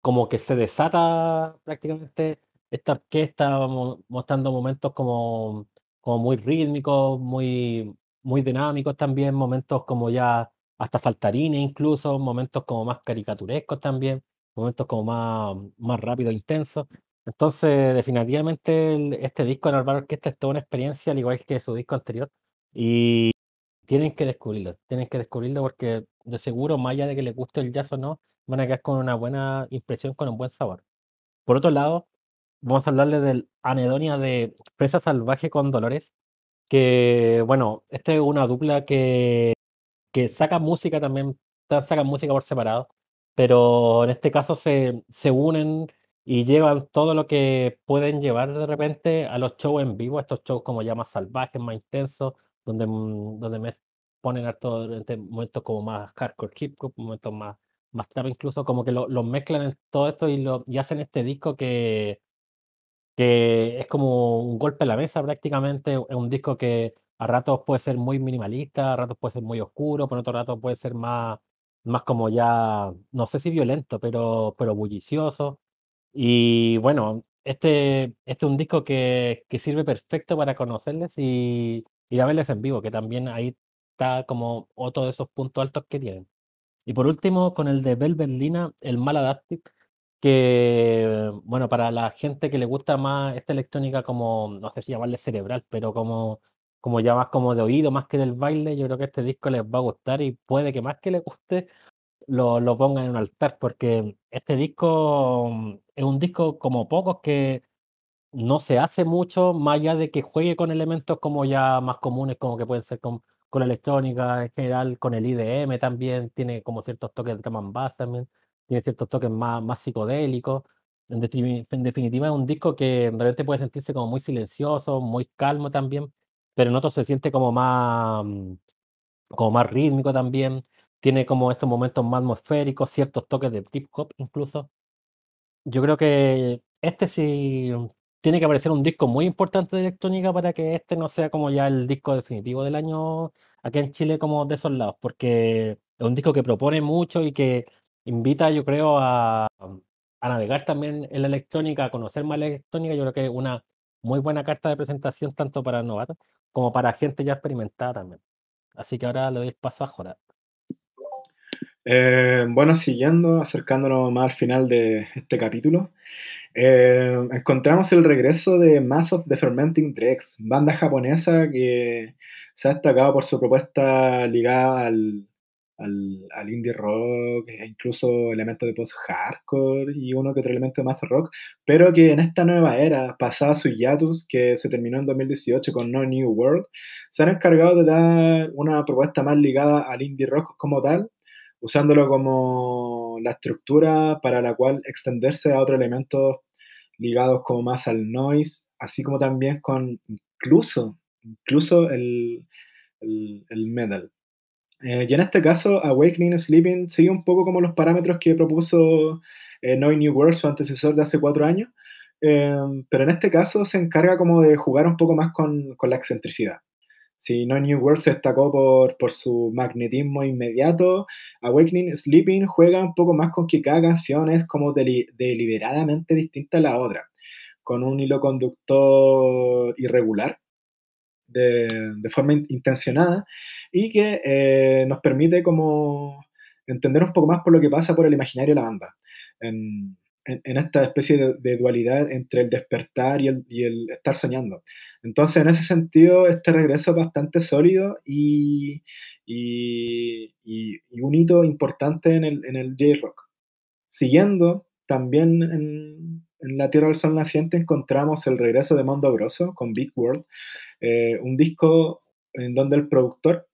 como que se desata prácticamente esta orquesta mostrando momentos como, como muy rítmicos, muy, muy dinámicos también, momentos como ya hasta saltarines incluso, momentos como más caricaturescos también, momentos como más, más rápidos, intensos. Entonces, definitivamente este disco en Álvaro Orquesta es toda una experiencia, al igual que su disco anterior. Y tienen que descubrirlo, tienen que descubrirlo porque de seguro, más allá de que les guste el jazz o no, van a quedar con una buena impresión, con un buen sabor. Por otro lado, vamos a hablarle del Anedonia de Presa Salvaje con Dolores, que bueno, esta es una dupla que, que saca música también, sacan música por separado, pero en este caso se, se unen y llevan todo lo que pueden llevar de repente a los shows en vivo, estos shows como ya más salvajes, más intensos, donde, mm, donde me ponen harto momentos como más hardcore hip hop, momentos más, más trap incluso, como que los lo mezclan en todo esto y, lo, y hacen este disco que, que es como un golpe a la mesa prácticamente, es un disco que a ratos puede ser muy minimalista, a ratos puede ser muy oscuro, por otro rato puede ser más, más como ya, no sé si violento, pero, pero bullicioso. Y bueno, este, este es un disco que, que sirve perfecto para conocerles y, ir a verles en vivo, que también ahí está como otro de esos puntos altos que tienen. Y por último, con el de Bell Berlina, el Maladaptive, que, bueno, para la gente que le gusta más esta electrónica como, no sé si llamarle cerebral, pero como, como ya más como de oído, más que del baile, yo creo que este disco les va a gustar y puede que más que les guste lo, lo pongan en un altar, porque este disco mm, es un disco como pocos que no se hace mucho, más allá de que juegue con elementos como ya más comunes, como que pueden ser con, con la electrónica en general, con el IDM también, tiene como ciertos toques de drum bass también, tiene ciertos toques más, más psicodélicos. En, en definitiva, es un disco que realmente puede sentirse como muy silencioso, muy calmo también, pero en otros se siente como más, mm, como más rítmico también. Tiene como estos momentos más atmosféricos, ciertos toques de trip hop incluso. Yo creo que este sí tiene que aparecer un disco muy importante de electrónica para que este no sea como ya el disco definitivo del año aquí en Chile como de esos lados, porque es un disco que propone mucho y que invita, yo creo, a, navegar también en la electrónica, a conocer más la electrónica. Yo creo que es una muy buena carta de presentación tanto para novatos como para gente ya experimentada también. Así que ahora le doy el paso a Jora. Eh, bueno, siguiendo, acercándonos más al final de este capítulo, eh, encontramos el regreso de Mass of the Fermenting Dregs, banda japonesa que se ha destacado por su propuesta ligada al, al, al indie rock, e incluso elementos de post-hardcore y uno que otro elemento de math rock, pero que en esta nueva era, pasada su hiatus, que se terminó en 2018 con No New World, se han encargado de dar una propuesta más ligada al indie rock como tal, usándolo como la estructura para la cual extenderse a otros elementos ligados como más al noise, así como también con incluso, incluso el, el, metal. Eh, y en este caso, Awakening Sleeping sigue un poco como los parámetros que propuso eh, New World, su antecesor de hace cuatro años, eh, pero en este caso se encarga como de jugar un poco más con, con la excentricidad. Si No New World se destacó por, por su magnetismo inmediato, Awakening Sleeping juega un poco más con que cada canción es como deli- deliberadamente distinta a la otra, con un hilo conductor irregular, de, de forma in- intencionada, y que eh, nos permite como entender un poco más por lo que pasa por el imaginario de la banda. En- esta especie de, dualidad entre el despertar y el, estar soñando. Entonces, en ese sentido, este regreso es bastante sólido y, y- un hito importante en el, J-Rock. Siguiendo, también en, en La Tierra del Sol Naciente encontramos el regreso de Mondo Grosso con Big World, eh, un disco en donde el productor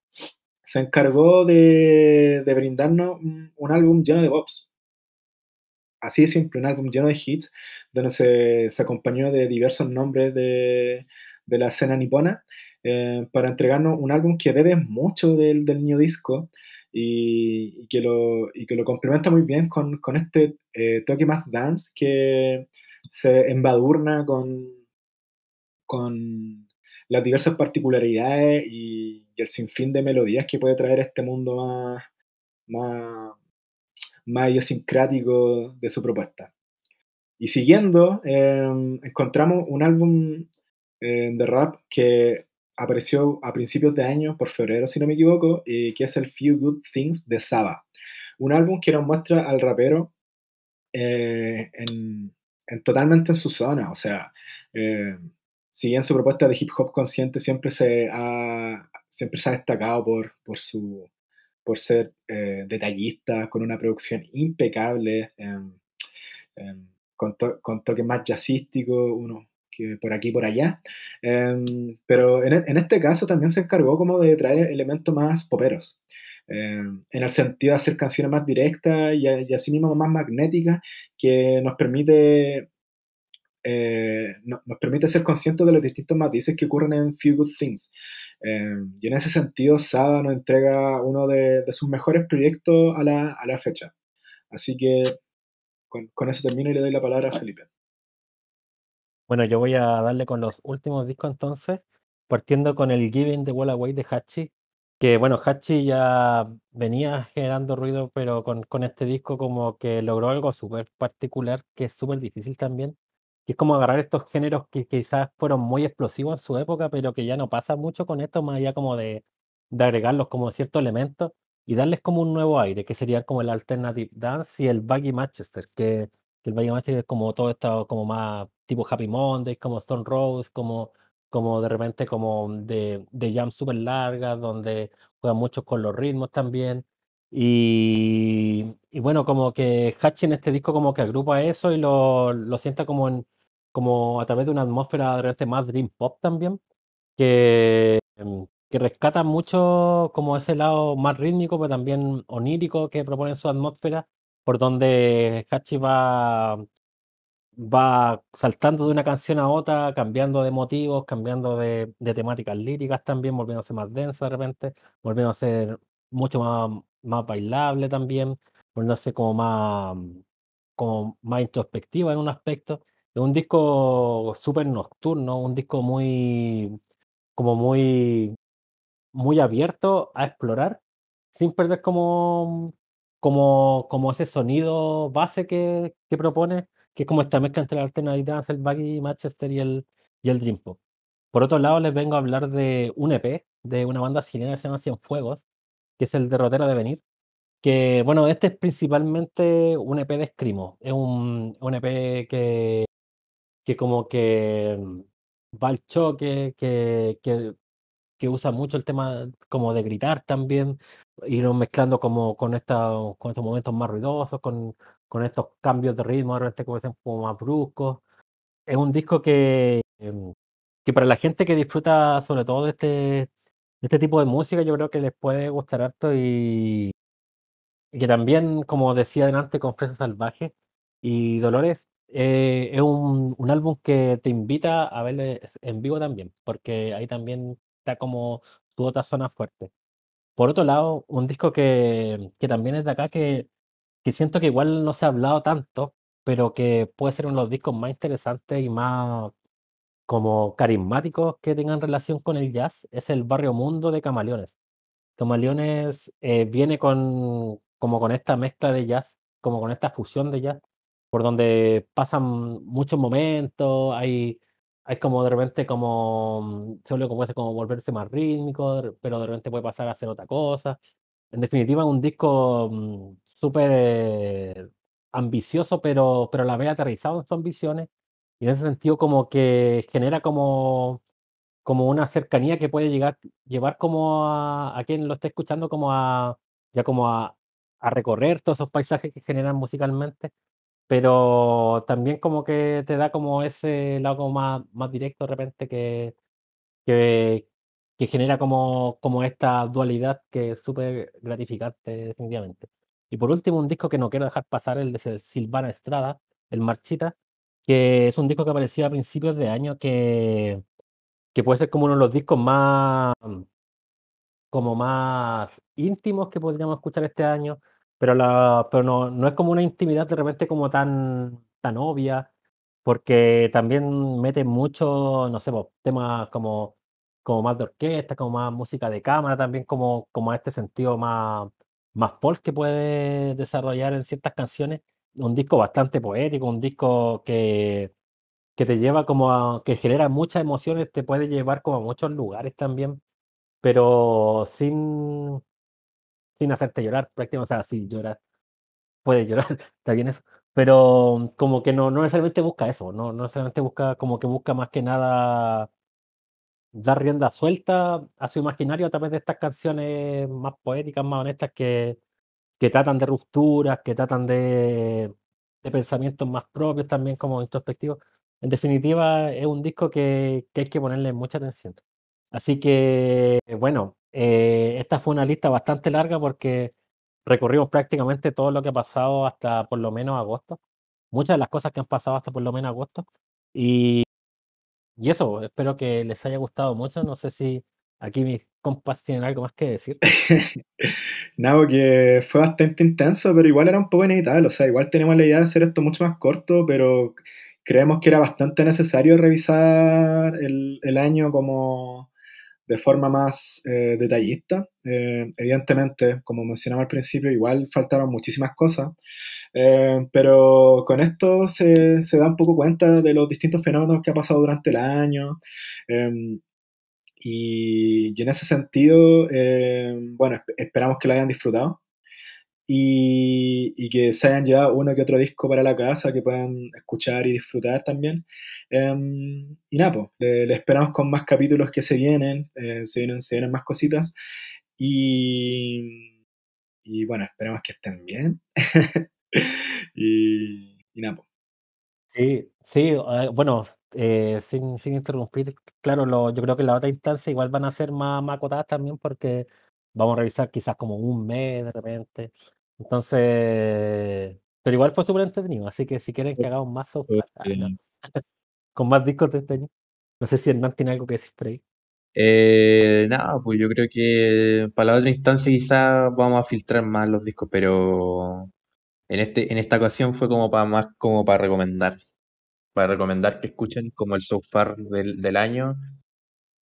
se encargó de, brindarnos un, un álbum lleno de bops. Así de simple, un álbum lleno de hits, donde se, se acompañó de diversos nombres de, de la escena nipona, eh, para entregarnos un álbum que bebe mucho del, del new disco y, que lo, y que lo complementa muy bien con, con este eh, toque más dance que se embadurna con, con las diversas particularidades y, y el sinfín de melodías que puede traer este mundo más, más, más idiosincrático de su propuesta. Y siguiendo, eh, encontramos un álbum eh, de rap que apareció a principios de año, por febrero si no me equivoco, y que es el Few Good Things de Saba. Un álbum que nos muestra al rapero eh, en, en totalmente en su zona, o sea, eh, si su propuesta de hip hop consciente siempre se ha, siempre se ha destacado por, por, su, por ser eh, detallista, con una producción impecable, em, con, to- con toque más jazzístico, uno que por aquí por allá. Em, pero en, e- en este caso también se encargó como de traer elementos más poperos. en el sentido de hacer canciones más directas y, y así mismo más magnéticas, que nos permite eh, no- nos permite ser conscientes de los distintos matices que ocurren en Few Good Things. Eh, y en ese sentido, Saba nos entrega uno de, de sus mejores proyectos a la, a la fecha. Así que con, con eso termino y le doy la palabra a Felipe. Bueno, yo voy a darle con los últimos discos entonces, partiendo con el Giving the Wall Away de Hachi, que bueno, Hachi ya venía generando ruido, pero con, con este disco como que logró algo súper particular, que es súper difícil también, es como agarrar estos géneros que quizás fueron muy explosivos en su época, pero que ya no pasa mucho con esto, más allá como de, de agregarlos como ciertos elementos y darles como un nuevo aire, que sería como el Alternative Dance y el Baggy Manchester, que que el Valle Mágico es como todo esto como más tipo Happy Monday, como Stone Rose, como, como de repente como de, de jam súper largas, donde juegan mucho con los ritmos también. Y, y bueno, como que Hachi en este disco como que agrupa eso y lo, lo sienta como, en, como a través de una atmósfera de repente más dream pop también, que, em, que rescata mucho como ese lado más rítmico, pero también onírico que propone su atmósfera, por donde Hachi va, va saltando de una canción a otra, cambiando de motivos, cambiando de, de temáticas líricas también, volviéndose más densa de repente, ser mucho más, más bailable también, volviéndose como más, como más introspectiva en un aspecto. Es un disco súper nocturno, un disco muy, como muy, muy abierto a explorar, sin perder como, como, como ese sonido base que, que propone, que es como esta mezcla entre el alternative dance, el baggy Manchester y el, y el dream pop. Por otro lado, les vengo a hablar de un EP de una banda chilena que se llama Cienfuegos, que es el derrotero de venir. Que bueno, este es principalmente un EP de Screamo. Es un, un EP que, que como que mm, va al choque, que, que, que usa mucho el tema como de gritar también, ir mezclando como con, esta, con estos momentos más ruidosos, con, con estos cambios de ritmo, de repente como, como más bruscos. Es un disco que, em, que para la gente que disfruta sobre todo de este, este tipo de música, yo creo que les puede gustar harto y, y que también, como decía delante, con Fresa Salvaje y Dolores, eh, es un, un, álbum que te invita a verle en vivo también, porque ahí también está como tu otra zona fuerte. Por otro lado, un disco que, que también es de acá, que, que siento que igual no se ha hablado tanto, pero que puede ser uno de los discos más interesantes y más como carismáticos que tengan relación con el jazz, es el Barrio Mundo de Camaleones. Camaleones eh, viene con, como con esta mezcla de jazz, como con esta fusión de jazz, por donde pasan muchos momentos, hay, hay como de repente como, vuelve como, como volverse más rítmico, pero de repente puede pasar a hacer otra cosa. En definitiva, un disco mm, súper ambicioso, pero, pero la vez aterrizado en sus ambiciones, y en ese sentido como que genera como, como una cercanía que puede llegar, llevar como a, a quien lo esté escuchando como a, ya como a, a recorrer todos esos paisajes que generan musicalmente, pero también como que te da como ese lado más, más directo de repente que, que, que genera como, como esta dualidad que es súper gratificante definitivamente. Y por último, un disco que no quiero dejar pasar, el de Silvana Estrada, el Marchita, que es un disco que apareció a principios de año que, que puede ser como uno de los discos más como más íntimos que podríamos escuchar este año, pero, la, pero no, no es como una intimidad de repente como tan, tan obvia, porque también mete mucho, no sé, temas como, como más de orquesta, como más música de cámara, también como, como este sentido más, más que puede desarrollar en ciertas canciones. Un disco bastante poético, un disco que, que te lleva como a, que genera muchas emociones, te puede llevar como a muchos lugares también pero sin, sin hacerte llorar, prácticamente, o sea, sí, llorar, puede llorar, <laughs> está bien eso, pero como que no, no necesariamente busca eso, no, no necesariamente busca, como que busca más que nada dar rienda suelta a su imaginario a través de estas canciones más poéticas, más honestas, que, que tratan de rupturas, que tratan de, de pensamientos más propios también como introspectivos. En definitiva, es un disco que, que hay que ponerle mucha atención. Así que, bueno, eh, esta fue una lista bastante larga porque recorrimos prácticamente todo lo que ha pasado hasta por lo menos agosto. Muchas de las cosas que han pasado hasta por lo menos agosto. Y, y eso, espero que les haya gustado mucho. No sé si aquí mis compas tienen algo más que decir. <laughs> Nada, que fue bastante intenso, pero igual era un poco inevitable. O sea, igual tenemos la idea de hacer esto mucho más corto, pero creemos que era bastante necesario revisar el, el año como de forma más eh, detallista. Eh, evidentemente, como mencionaba al principio, igual faltaron muchísimas cosas, eh, pero con esto se, se, da un poco cuenta de los distintos fenómenos que ha pasado durante el año. Em, y, y, en ese sentido, bueno, esperamos que lo hayan disfrutado. Y, y que se hayan llevado uno que otro disco para la casa que puedan escuchar y disfrutar también. Em, y nada, pues, le, le esperamos con más capítulos que se vienen, eh, se, vienen se vienen más cositas. Y, y bueno, esperemos que estén bien. <laughs> y, y nada, pues. Sí, sí, eh, bueno, eh, sin, sin interrumpir, claro, lo, yo creo que la otra instancia igual van a ser más, más acotadas también porque vamos a revisar quizás como un mes de repente. Entonces, pero igual fue súper entretenido, así que si quieren que hagamos más South Park, ah, no, <laughs> con más discos de este año. No sé si Hernán tiene algo que decir por ahí. eh, nada, pues yo creo que para la otra instancia quizás vamos a filtrar más los discos, pero en este, en esta ocasión fue como para más como para recomendar. Para recomendar que escuchen como el so far del, del año.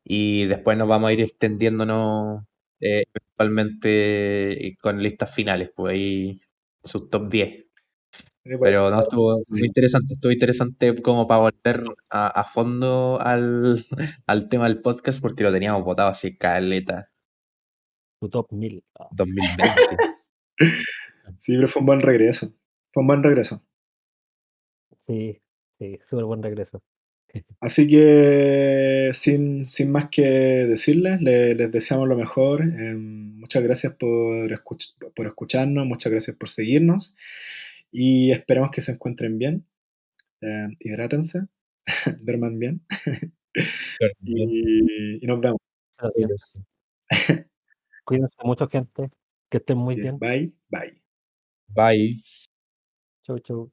Y después nos vamos a ir extendiéndonos eh, principalmente con listas finales, pues ahí sus top 10. Eh, bueno, Pero no, estuvo muy interesante, estuvo interesante como para volver a, a fondo al, <laughs> al tema del podcast porque lo teníamos votado así caleta Tu top 1000. ah, 2020. <laughs> Sí, pero fue un buen regreso. Fue un buen regreso. sí, sí, súper buen regreso. Así que sin, sin más que decirles, le- les deseamos lo mejor. Eh, muchas gracias por, escuch- por escucharnos, muchas gracias por seguirnos y esperamos que se encuentren bien. Eh, hidrátense, <laughs> duerman bien <laughs> y, y nos vemos. Siento. <laughs> Cuídense mucho, gente. Que estén muy bien. Bye, bye. Bye. Chau, chau.